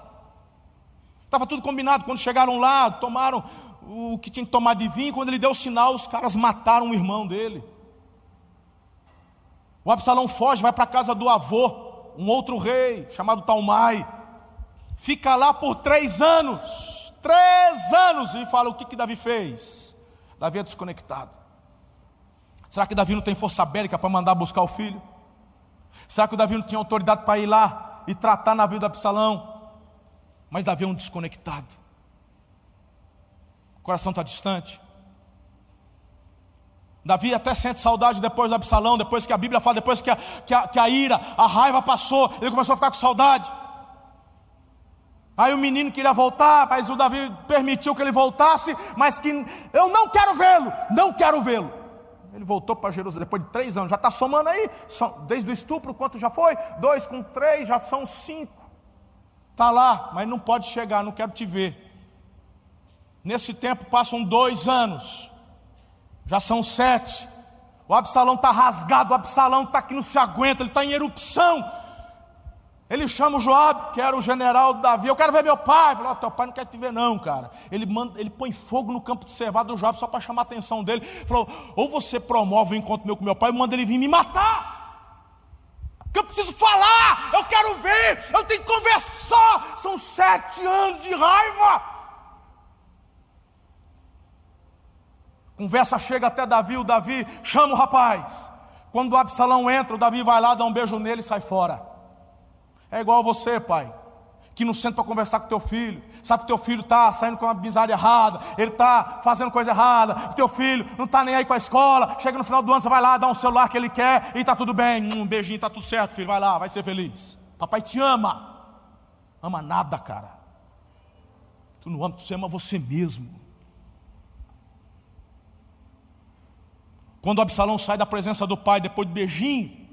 Estava tudo combinado. Quando chegaram lá, tomaram o que tinha que tomar de vinho. Quando ele deu o sinal, os caras mataram o irmão dele. O Absalão foge, vai para a casa do avô, um outro rei, chamado Talmai fica lá por três anos, três anos, e fala: o que, que Davi fez? Davi é desconectado. Será que Davi não tem força bélica para mandar buscar o filho? Será que o Davi não tinha autoridade para ir lá e tratar na vida do Absalão? Mas Davi é um desconectado. O coração está distante. Davi até sente saudade depois do Absalão, depois que a Bíblia fala, depois que a, que a, que a ira, a raiva passou, ele começou a ficar com saudade. Aí o menino queria voltar, mas o Davi permitiu que ele voltasse, mas que eu não quero vê-lo, não quero vê-lo. Ele voltou para Jerusalém depois de três anos, já está somando aí, desde o estupro, quanto já foi? Dois com três, já são cinco. Está lá, mas não pode chegar, não quero te ver. Nesse tempo passam dois anos, já são sete. O Absalão está rasgado, o Absalão está que não se aguenta, ele está em erupção. Ele chama o Joab, que era o general do Davi. Eu quero ver meu pai. Falou: oh, teu pai não quer te ver, não, cara. Ele, manda, ele põe fogo no campo de cevada do Joab só para chamar a atenção dele. Falou: ou você promove o encontro meu com meu pai, ou manda ele vir me matar. Porque eu preciso falar, eu quero ver, eu tenho que conversar. São sete anos de raiva. Conversa chega até Davi, o Davi chama o rapaz. Quando o Absalão entra, o Davi vai lá, dá um beijo nele e sai fora. É igual você, pai, que não senta para conversar com teu filho. Sabe que teu filho está saindo com uma bizarra errada, ele está fazendo coisa errada, teu filho não está nem aí com a escola. Chega no final do ano, você vai lá, dá um celular que ele quer e está tudo bem. Um beijinho, está tudo certo, filho. Vai lá, vai ser feliz. Papai te ama. Ama nada, cara. Tu não ama, tu ama você mesmo. Quando Absalão sai da presença do pai depois do beijinho,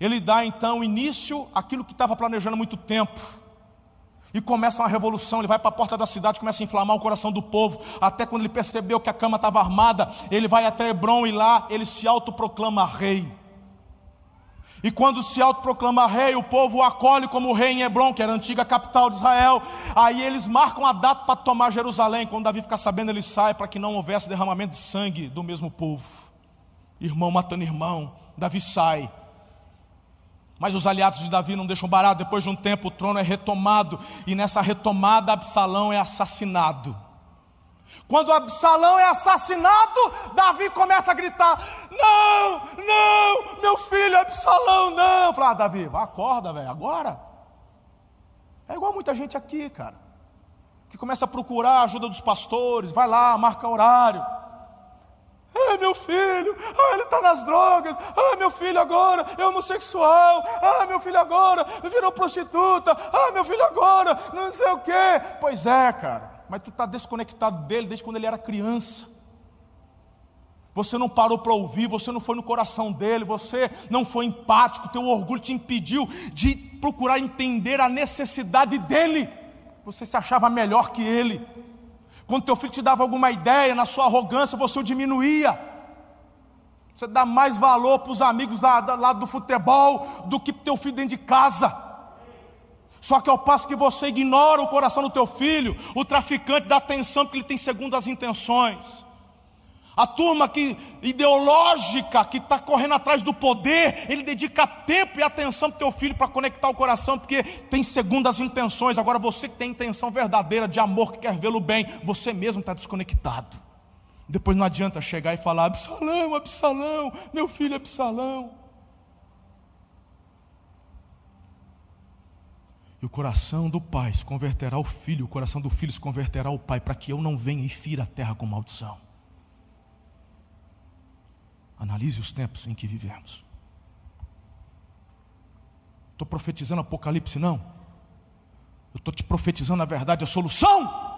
ele dá então início àquilo que estava planejando há muito tempo. E começa uma revolução, ele vai para a porta da cidade, começa a inflamar o coração do povo, até quando ele percebeu que a cama estava armada, ele vai até Hebron e lá ele se autoproclama rei. E quando se autoproclama rei, o povo o acolhe como rei em Hebron, que era a antiga capital de Israel. Aí eles marcam a data para tomar Jerusalém. Quando Davi fica sabendo, ele sai para que não houvesse derramamento de sangue do mesmo povo. Irmão matando irmão, Davi sai mas os aliados de Davi não deixam barato. Depois de um tempo, o trono é retomado. E nessa retomada, Absalão é assassinado. Quando Absalão é assassinado, Davi começa a gritar: Não, não, meu filho Absalão, não. Fala, ah, Davi, acorda, velho, agora. É igual muita gente aqui, cara, que começa a procurar a ajuda dos pastores, vai lá, marca horário. Ah, meu filho, ah, ele está nas drogas. Ah, meu filho agora é homossexual. Ah, meu filho agora virou prostituta. Ah, meu filho agora não sei o quê. Pois é, cara, mas tu está desconectado dele desde quando ele era criança. Você não parou para ouvir, você não foi no coração dele, você não foi empático, teu orgulho te impediu de procurar entender a necessidade dele. Você se achava melhor que ele. Quando teu filho te dava alguma ideia, na sua arrogância, você o diminuía. Você dá mais valor para os amigos lá, lá do futebol do que para teu filho dentro de casa. Só que ao passo que você ignora o coração do teu filho, o traficante dá atenção porque ele tem segundas intenções. A turma que ideológica, que está correndo atrás do poder, ele dedica tempo e atenção para o teu filho para conectar o coração, porque tem segundas intenções. Agora você que tem intenção verdadeira de amor, que quer vê-lo bem, você mesmo está desconectado. Depois não adianta chegar e falar: Absalão, Absalão, meu filho Absalão. E o coração do pai se converterá ao filho, o coração do filho se converterá ao pai, para que eu não venha e fira a terra com maldição. Analise os tempos em que vivemos. Estou profetizando Apocalipse, não. Eu estou te profetizando a verdade, a solução.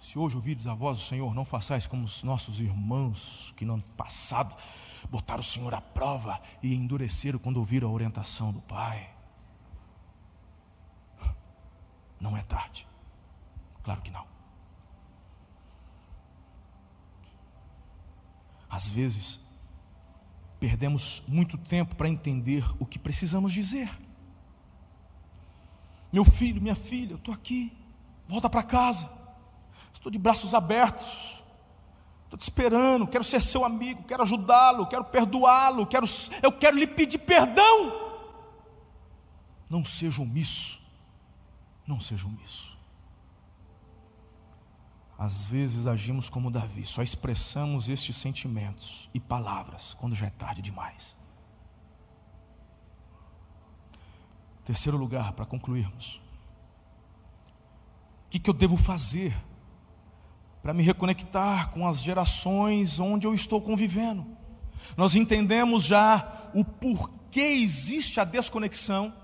Se hoje ouvires a voz do Senhor, não façais como os nossos irmãos que no ano passado botaram o Senhor à prova e endureceram quando ouviram a orientação do Pai. Não é tarde. Claro que não. Às vezes, perdemos muito tempo para entender o que precisamos dizer. Meu filho, minha filha, eu estou aqui, volta para casa, estou de braços abertos, estou te esperando, quero ser seu amigo, quero ajudá-lo, quero perdoá-lo, quero, eu quero lhe pedir perdão. Não seja omisso, não seja omisso. Às vezes agimos como Davi, só expressamos estes sentimentos e palavras quando já é tarde demais. Terceiro lugar, para concluirmos. O que, que eu devo fazer para me reconectar com as gerações onde eu estou convivendo? Nós entendemos já o porquê existe a desconexão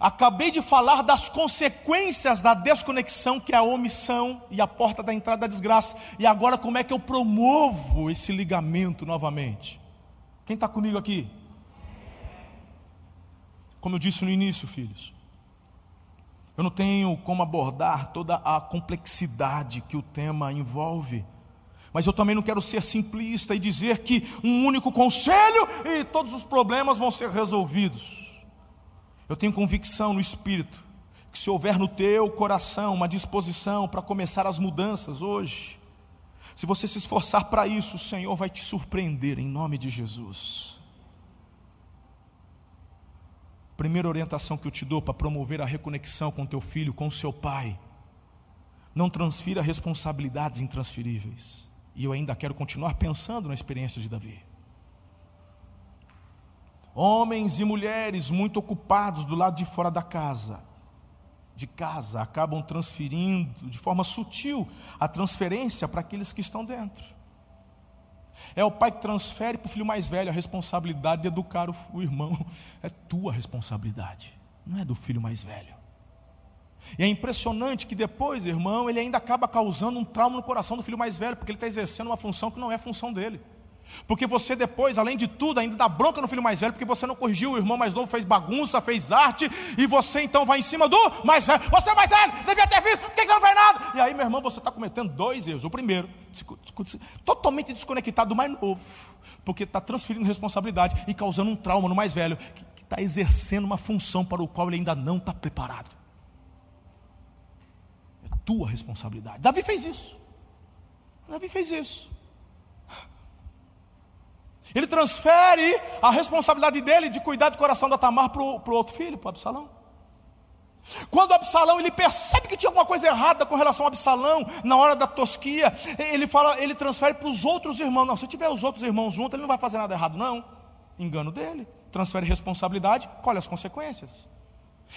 Acabei de falar das consequências da desconexão, que é a omissão e a porta da entrada da desgraça. E agora, como é que eu promovo esse ligamento novamente? Quem está comigo aqui? Como eu disse no início, filhos, eu não tenho como abordar toda a complexidade que o tema envolve. Mas eu também não quero ser simplista e dizer que um único conselho e todos os problemas vão ser resolvidos. Eu tenho convicção no Espírito que se houver no teu coração uma disposição para começar as mudanças hoje, se você se esforçar para isso, o Senhor vai te surpreender em nome de Jesus. Primeira orientação que eu te dou para promover a reconexão com teu filho, com seu pai. Não transfira responsabilidades intransferíveis. E eu ainda quero continuar pensando na experiência de Davi. Homens e mulheres muito ocupados do lado de fora da casa, de casa, acabam transferindo de forma sutil a transferência para aqueles que estão dentro. É o pai que transfere para o filho mais velho a responsabilidade de educar o irmão. É tua responsabilidade, não é do filho mais velho. E é impressionante que depois, irmão, ele ainda acaba causando um trauma no coração do filho mais velho, porque ele está exercendo uma função que não é função dele. Porque você depois, além de tudo, ainda dá bronca no filho mais velho, porque você não corrigiu, o irmão mais novo fez bagunça, fez arte, e você então vai em cima do mais velho. Você é mais velho, devia ter visto, por que você não fez nada? E aí, meu irmão, você está cometendo dois erros. O primeiro, totalmente desconectado do mais novo, porque está transferindo responsabilidade e causando um trauma no mais velho, que está exercendo uma função para o qual ele ainda não está preparado. É tua responsabilidade. Davi fez isso. Davi fez isso. Ele transfere a responsabilidade dele de cuidar do coração da Tamar para o outro filho, para Absalão. Quando Absalão ele percebe que tinha alguma coisa errada com relação a Absalão na hora da tosquia, ele fala, ele transfere para os outros irmãos. Não, se tiver os outros irmãos juntos, ele não vai fazer nada errado, não. Engano dele. Transfere responsabilidade, colhe as consequências.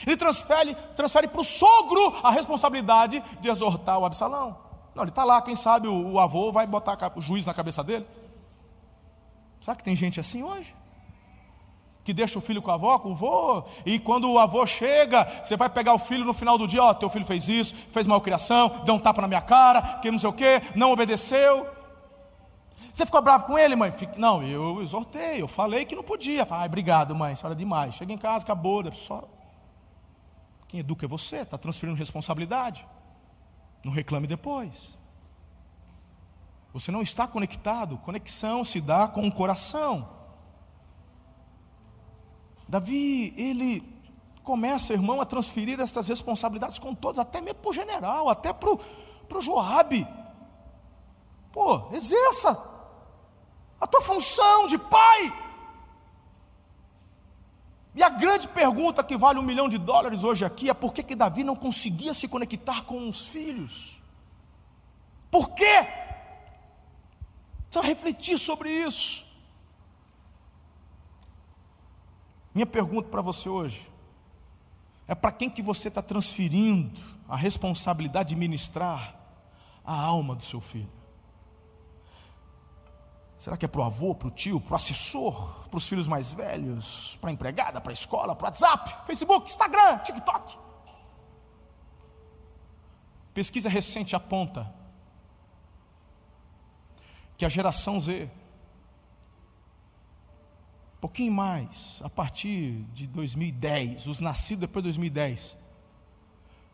Ele transfere, transfere para o sogro a responsabilidade de exortar o Absalão. Não, ele está lá, quem sabe o, o avô vai botar o juiz na cabeça dele. Será que tem gente assim hoje? Que deixa o filho com a avó, com o avô, e quando o avô chega, você vai pegar o filho no final do dia, ó, teu filho fez isso, fez malcriação, deu um tapa na minha cara, que não sei o que, não obedeceu. Você ficou bravo com ele, mãe? Não, eu exortei, eu falei que não podia. Ai, obrigado, mãe, isso era demais. Chega em casa, acabou, só. Quem educa é você, está transferindo responsabilidade. Não reclame depois. Você não está conectado. Conexão se dá com o coração. Davi, ele começa, irmão, a transferir estas responsabilidades com todos, até mesmo para o general, até para o Joabe. Pô, exerça a tua função de pai. E a grande pergunta que vale um milhão de dólares hoje aqui é por que, que Davi não conseguia se conectar com os filhos? Por quê? Precisa refletir sobre isso. Minha pergunta para você hoje é para quem que você está transferindo a responsabilidade de ministrar a alma do seu filho? Será que é para o avô, para o tio, para o assessor, para os filhos mais velhos, para a empregada, para a escola, para o WhatsApp, Facebook, Instagram, TikTok? Pesquisa recente aponta que a geração Z, um pouquinho mais, a partir de 2010, os nascidos depois de 2010,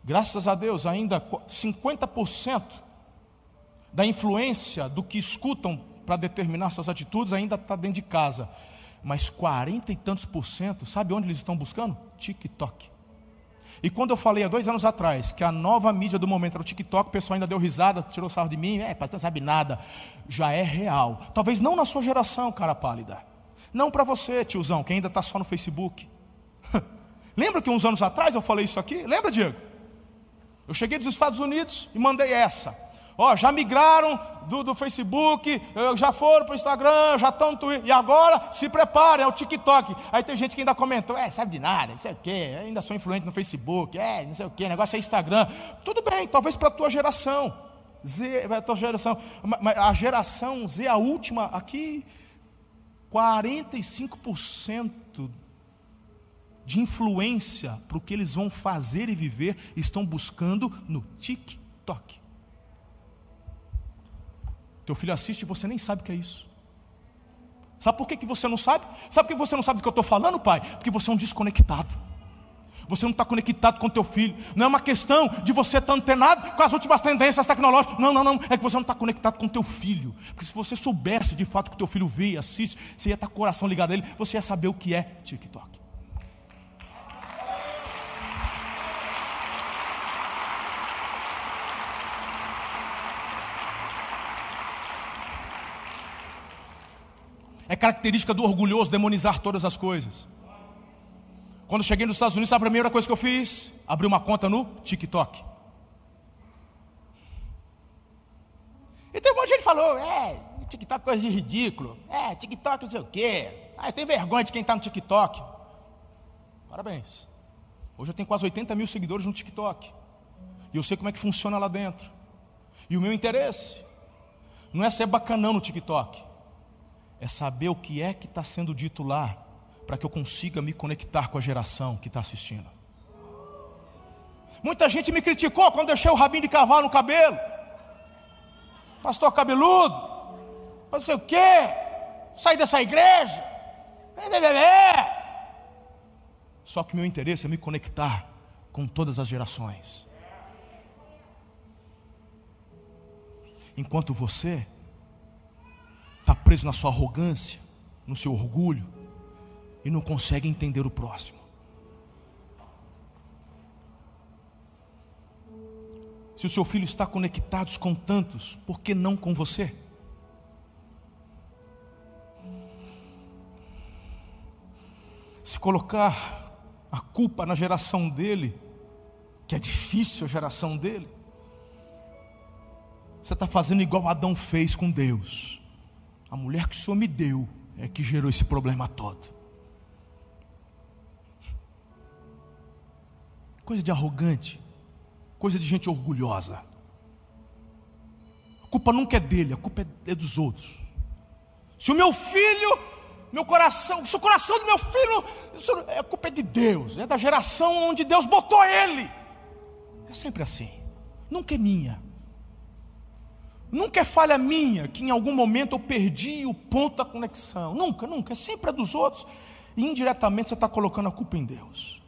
graças a Deus, ainda 50% da influência do que escutam para determinar suas atitudes ainda está dentro de casa. Mas 40 e tantos por cento, sabe onde eles estão buscando? TikTok. E quando eu falei há dois anos atrás que a nova mídia do momento era o TikTok, o pessoal ainda deu risada, tirou sarro de mim, é, pastor não sabe nada. Já é real. Talvez não na sua geração, cara pálida. Não para você, tiozão, que ainda está só no Facebook. Lembra que uns anos atrás eu falei isso aqui? Lembra, Diego? Eu cheguei dos Estados Unidos e mandei essa. Ó, já migraram do, do Facebook, já foram para o Instagram, já estão no Twitter, e agora se prepare, é o TikTok. Aí tem gente que ainda comentou, é, sabe de nada, não sei o quê, ainda sou influente no Facebook, é, não sei o quê, negócio é Instagram. Tudo bem, talvez para a tua geração. Z, a tua geração, a geração Z, a última, aqui, 45% de influência para o que eles vão fazer e viver estão buscando no TikTok. Teu filho assiste e você nem sabe o que é isso. Sabe por que, que você não sabe? Sabe por que você não sabe do que eu estou falando, pai? Porque você é um desconectado. Você não está conectado com teu filho. Não é uma questão de você estar antenado com as últimas tendências tecnológicas. Não, não, não. É que você não está conectado com teu filho. Porque se você soubesse de fato que teu filho vê e assiste, você ia estar com o coração ligado a ele, você ia saber o que é TikTok. É característica do orgulhoso demonizar todas as coisas. Quando cheguei nos Estados Unidos, a primeira coisa que eu fiz? Abri uma conta no TikTok. E tem um monte de gente que falou, é, TikTok é coisa de ridículo. É, TikTok não sei o quê. Ah, tem vergonha de quem está no TikTok. Parabéns. Hoje eu tenho quase 80 mil seguidores no TikTok. E eu sei como é que funciona lá dentro. E o meu interesse não é ser bacanão no TikTok é saber o que é que está sendo dito lá, para que eu consiga me conectar com a geração que está assistindo. Muita gente me criticou quando deixei o rabinho de cavalo no cabelo, pastor cabeludo, não sei o quê, sair dessa igreja, só que meu interesse é me conectar com todas as gerações. Enquanto você está preso na sua arrogância, no seu orgulho, e não consegue entender o próximo. Se o seu filho está conectado com tantos, por que não com você? Se colocar a culpa na geração dele, que é difícil a geração dele, você está fazendo igual Adão fez com Deus. A mulher que o Senhor me deu é que gerou esse problema todo. Coisa de arrogante, coisa de gente orgulhosa. A culpa nunca é dele, a culpa é dos outros. Se o meu filho, meu coração, se o coração do meu filho, a culpa é de Deus, é da geração onde Deus botou ele. É sempre assim, nunca é minha. Nunca é falha minha que em algum momento eu perdi o ponto da conexão. Nunca, nunca. É sempre a dos outros. E indiretamente você está colocando a culpa em Deus.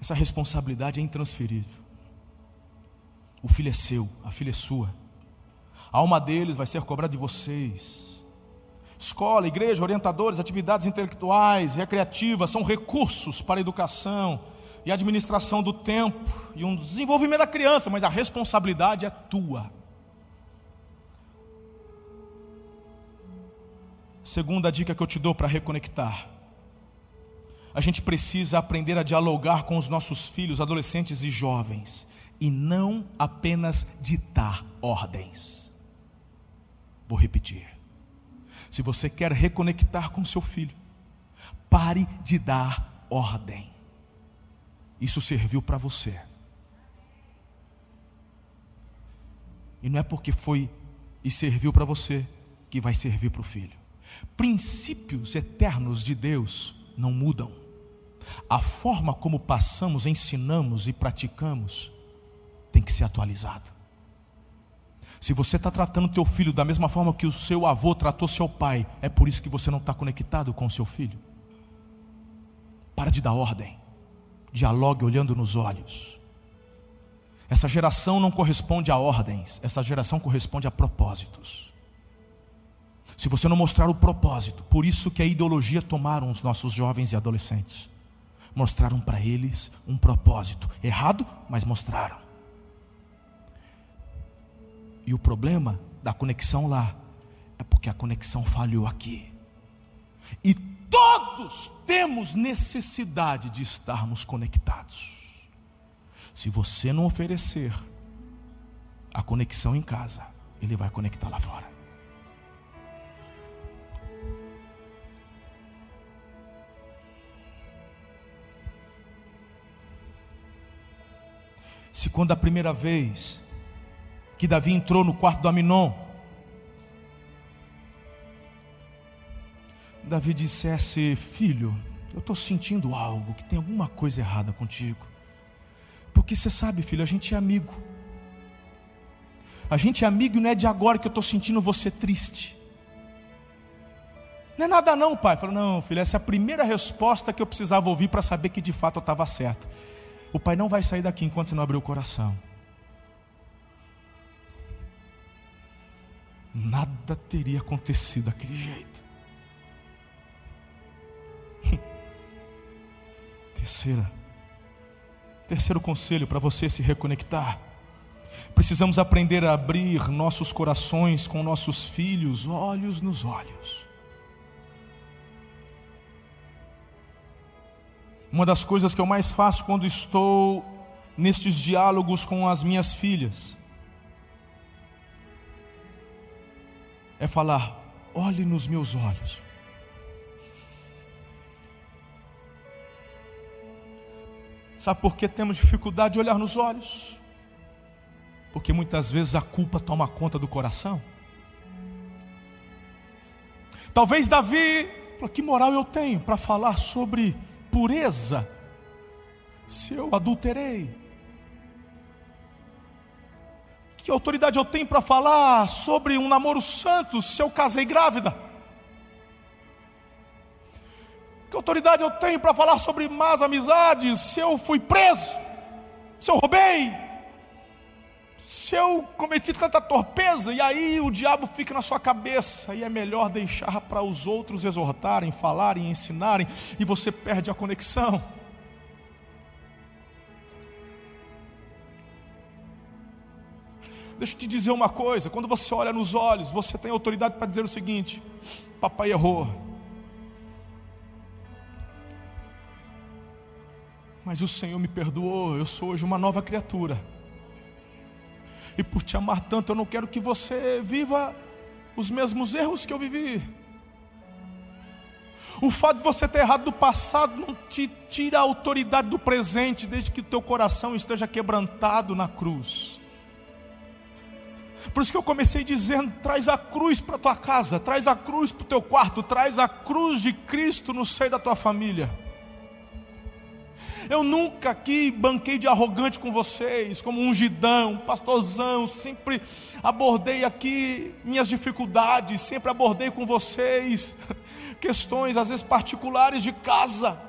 Essa responsabilidade é intransferível. O filho é seu, a filha é sua. A alma deles vai ser cobrada de vocês. Escola, igreja, orientadores, atividades intelectuais, recreativas são recursos para a educação e administração do tempo e um desenvolvimento da criança, mas a responsabilidade é tua. Segunda dica que eu te dou para reconectar. A gente precisa aprender a dialogar com os nossos filhos, adolescentes e jovens, e não apenas ditar ordens. Vou repetir. Se você quer reconectar com seu filho, pare de dar ordem. Isso serviu para você. E não é porque foi e serviu para você que vai servir para o filho. Princípios eternos de Deus não mudam. A forma como passamos, ensinamos e praticamos tem que ser atualizada. Se você está tratando teu filho da mesma forma que o seu avô tratou seu pai, é por isso que você não está conectado com o seu filho. Para de dar ordem. Dialogue olhando nos olhos. Essa geração não corresponde a ordens, essa geração corresponde a propósitos. Se você não mostrar o propósito, por isso que a ideologia tomaram os nossos jovens e adolescentes. Mostraram para eles um propósito. Errado, mas mostraram. E o problema da conexão lá é porque a conexão falhou aqui. E todos temos necessidade de estarmos conectados. Se você não oferecer a conexão em casa, ele vai conectar lá fora. Se quando a primeira vez que Davi entrou no quarto do Aminon, Davi dissesse: Filho, eu estou sentindo algo, que tem alguma coisa errada contigo. Porque você sabe, filho, a gente é amigo. A gente é amigo e não é de agora que eu estou sentindo você triste. Não é nada não, pai. Falou, não, filho, essa é a primeira resposta que eu precisava ouvir para saber que de fato eu estava certo. O pai não vai sair daqui enquanto você não abrir o coração. Nada teria acontecido daquele jeito. Terceira, terceiro conselho para você se reconectar. Precisamos aprender a abrir nossos corações com nossos filhos, olhos nos olhos. Uma das coisas que eu mais faço quando estou nestes diálogos com as minhas filhas é falar: olhe nos meus olhos. Sabe por que temos dificuldade de olhar nos olhos? Porque muitas vezes a culpa toma conta do coração. Talvez Davi, que moral eu tenho para falar sobre pureza se eu adulterei? Que autoridade eu tenho para falar sobre um namoro santo se eu casei grávida? Autoridade eu tenho para falar sobre más amizades se eu fui preso? Se eu roubei? Se eu cometi tanta torpeza? E aí o diabo fica na sua cabeça e é melhor deixar para os outros exortarem, falarem, ensinarem e você perde a conexão. Deixa eu te dizer uma coisa: quando você olha nos olhos, você tem autoridade para dizer o seguinte: Papai errou, mas o Senhor me perdoou, eu sou hoje uma nova criatura. E por te amar tanto, eu não quero que você viva os mesmos erros que eu vivi. O fato de você ter errado no passado não te tira a autoridade do presente, desde que o teu coração esteja quebrantado na cruz. Por isso que eu comecei dizendo: traz a cruz para tua casa, traz a cruz para o teu quarto, traz a cruz de Cristo no seio da tua família. Eu nunca aqui banquei de arrogante com vocês, como um ungidão, pastorzão, sempre abordei aqui minhas dificuldades, sempre abordei com vocês questões, às vezes particulares de casa.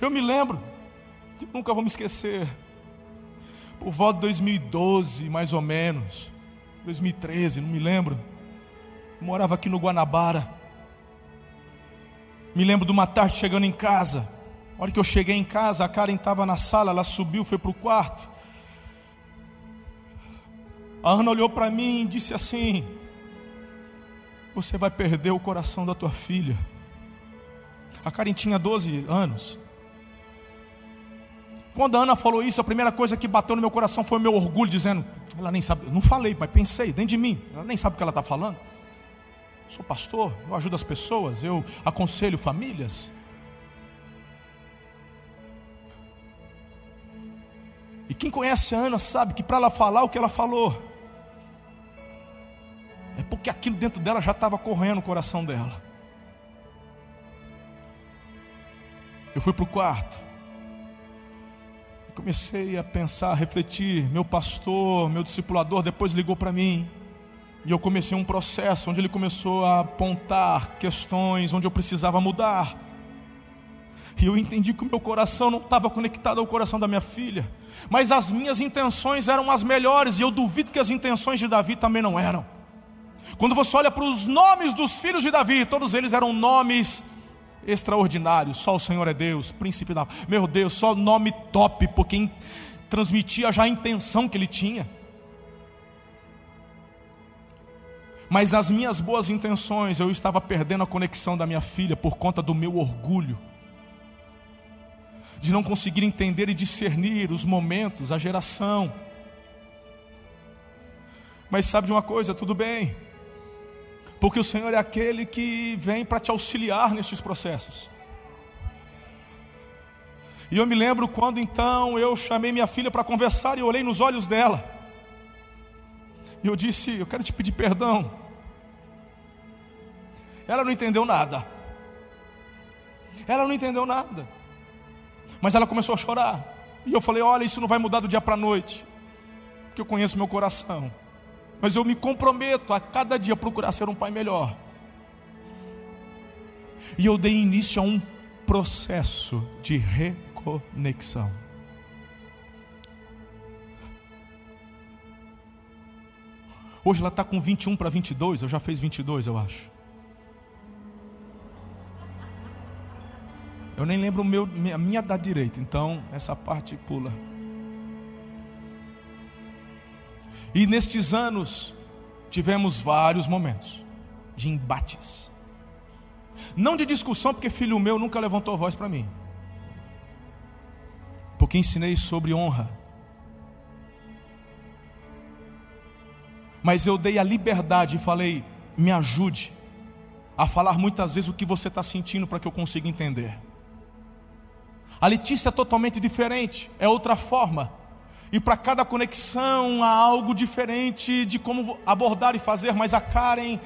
Eu me lembro, nunca vou me esquecer, por volta de 2012, mais ou menos, 2013, não me lembro, eu morava aqui no Guanabara. Me lembro de uma tarde chegando em casa. A hora que eu cheguei em casa, a Karen estava na sala, ela subiu, foi para o quarto. A Ana olhou para mim e disse assim: Você vai perder o coração da tua filha. A Karen tinha 12 anos. Quando a Ana falou isso, a primeira coisa que bateu no meu coração foi o meu orgulho, dizendo: Ela nem sabe, não falei, mas pensei dentro de mim, ela nem sabe o que ela está falando. Sou pastor, eu ajudo as pessoas, eu aconselho famílias. E quem conhece a Ana sabe que para ela falar o que ela falou, é porque aquilo dentro dela já estava correndo no coração dela. Eu fui para o quarto, comecei a pensar, a refletir. Meu pastor, meu discipulador, depois ligou para mim. E eu comecei um processo onde ele começou a apontar questões onde eu precisava mudar. E eu entendi que o meu coração não estava conectado ao coração da minha filha, mas as minhas intenções eram as melhores, e eu duvido que as intenções de Davi também não eram. Quando você olha para os nomes dos filhos de Davi, todos eles eram nomes extraordinários. Só o Senhor é Deus, príncipe da. Meu Deus, só nome top, porque transmitia já a intenção que ele tinha. Mas nas minhas boas intenções eu estava perdendo a conexão da minha filha por conta do meu orgulho, de não conseguir entender e discernir os momentos, a geração. Mas sabe de uma coisa, tudo bem, porque o Senhor é aquele que vem para te auxiliar nesses processos. E eu me lembro quando então eu chamei minha filha para conversar e olhei nos olhos dela. E eu disse: Eu quero te pedir perdão. Ela não entendeu nada. Ela não entendeu nada. Mas ela começou a chorar. E eu falei: Olha, isso não vai mudar do dia para a noite. Porque eu conheço meu coração. Mas eu me comprometo a cada dia procurar ser um pai melhor. E eu dei início a um processo de reconexão. Hoje ela está com 21 para 22, eu já fez 22, eu acho. Eu nem lembro meu, a minha da direita, então essa parte pula. E nestes anos tivemos vários momentos de embates. Não de discussão, porque filho meu nunca levantou voz para mim. Porque ensinei sobre honra. Mas eu dei a liberdade e falei: me ajude a falar muitas vezes o que você está sentindo para que eu consiga entender. A Letícia é totalmente diferente, é outra forma. E para cada conexão há algo diferente de como abordar e fazer, mas a Karen,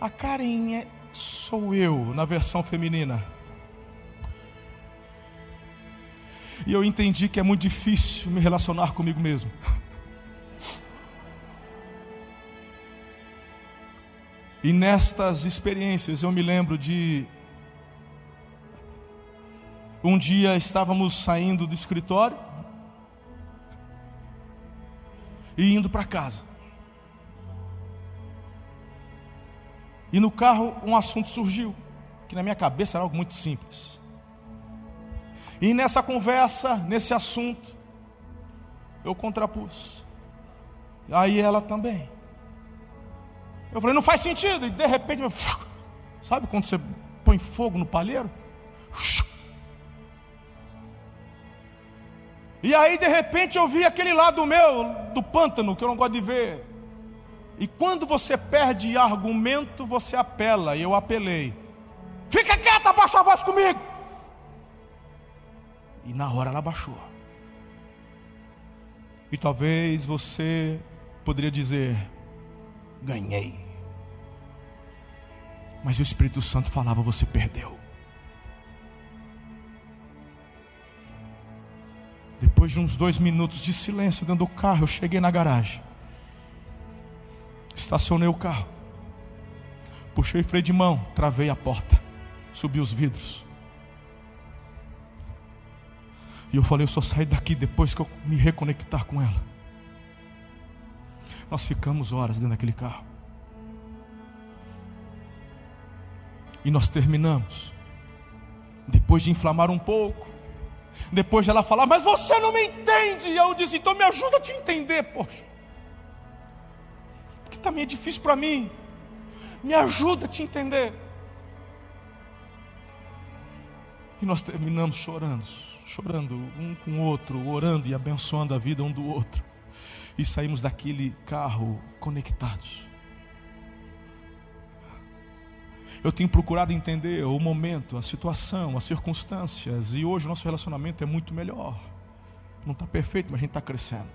a Karen é, sou eu na versão feminina. E eu entendi que é muito difícil me relacionar comigo mesmo. E nestas experiências eu me lembro de um dia estávamos saindo do escritório e indo para casa. E no carro um assunto surgiu, que na minha cabeça era algo muito simples. E nessa conversa, nesse assunto, eu contrapus. Aí ela também. Eu falei, não faz sentido. E de repente, sabe quando você põe fogo no palheiro? E aí, de repente, eu vi aquele lado meu, do pântano, que eu não gosto de ver. E quando você perde argumento, você apela. E eu apelei. Fica quieta, abaixa a voz comigo. E na hora ela baixou. E talvez você poderia dizer: ganhei. Mas o Espírito Santo falava: você perdeu. Depois de uns dois minutos de silêncio dentro do carro, eu cheguei na garagem. Estacionei o carro. Puxei o freio de mão, travei a porta, subi os vidros. E eu falei: eu só saio daqui depois que eu me reconectar com ela. Nós ficamos horas dentro daquele carro. E nós terminamos. Depois de inflamar um pouco, depois de ela falar, mas você não me entende, e eu disse, então me ajuda a te entender, poxa. Porque também é difícil para mim. Me ajuda a te entender. E nós terminamos chorando, chorando um com o outro, orando e abençoando a vida um do outro. E saímos daquele carro conectados. Eu tenho procurado entender o momento, a situação, as circunstâncias, e hoje o nosso relacionamento é muito melhor. Não está perfeito, mas a gente está crescendo.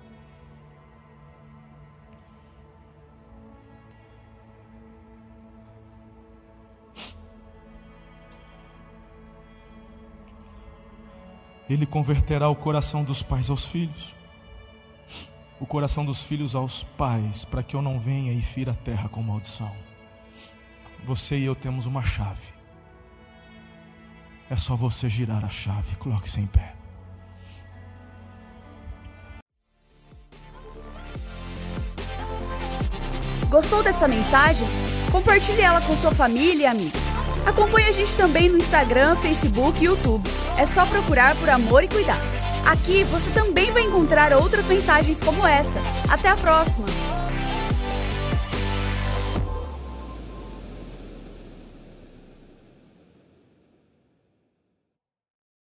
Ele converterá o coração dos pais aos filhos, o coração dos filhos aos pais, para que eu não venha e fira a terra com maldição. Você e eu temos uma chave. É só você girar a chave. Coloque-se em pé. Gostou dessa mensagem? Compartilhe ela com sua família e amigos. Acompanhe a gente também no Instagram, Facebook e YouTube. É só procurar por Amor e Cuidar. Aqui você também vai encontrar outras mensagens como essa. Até a próxima!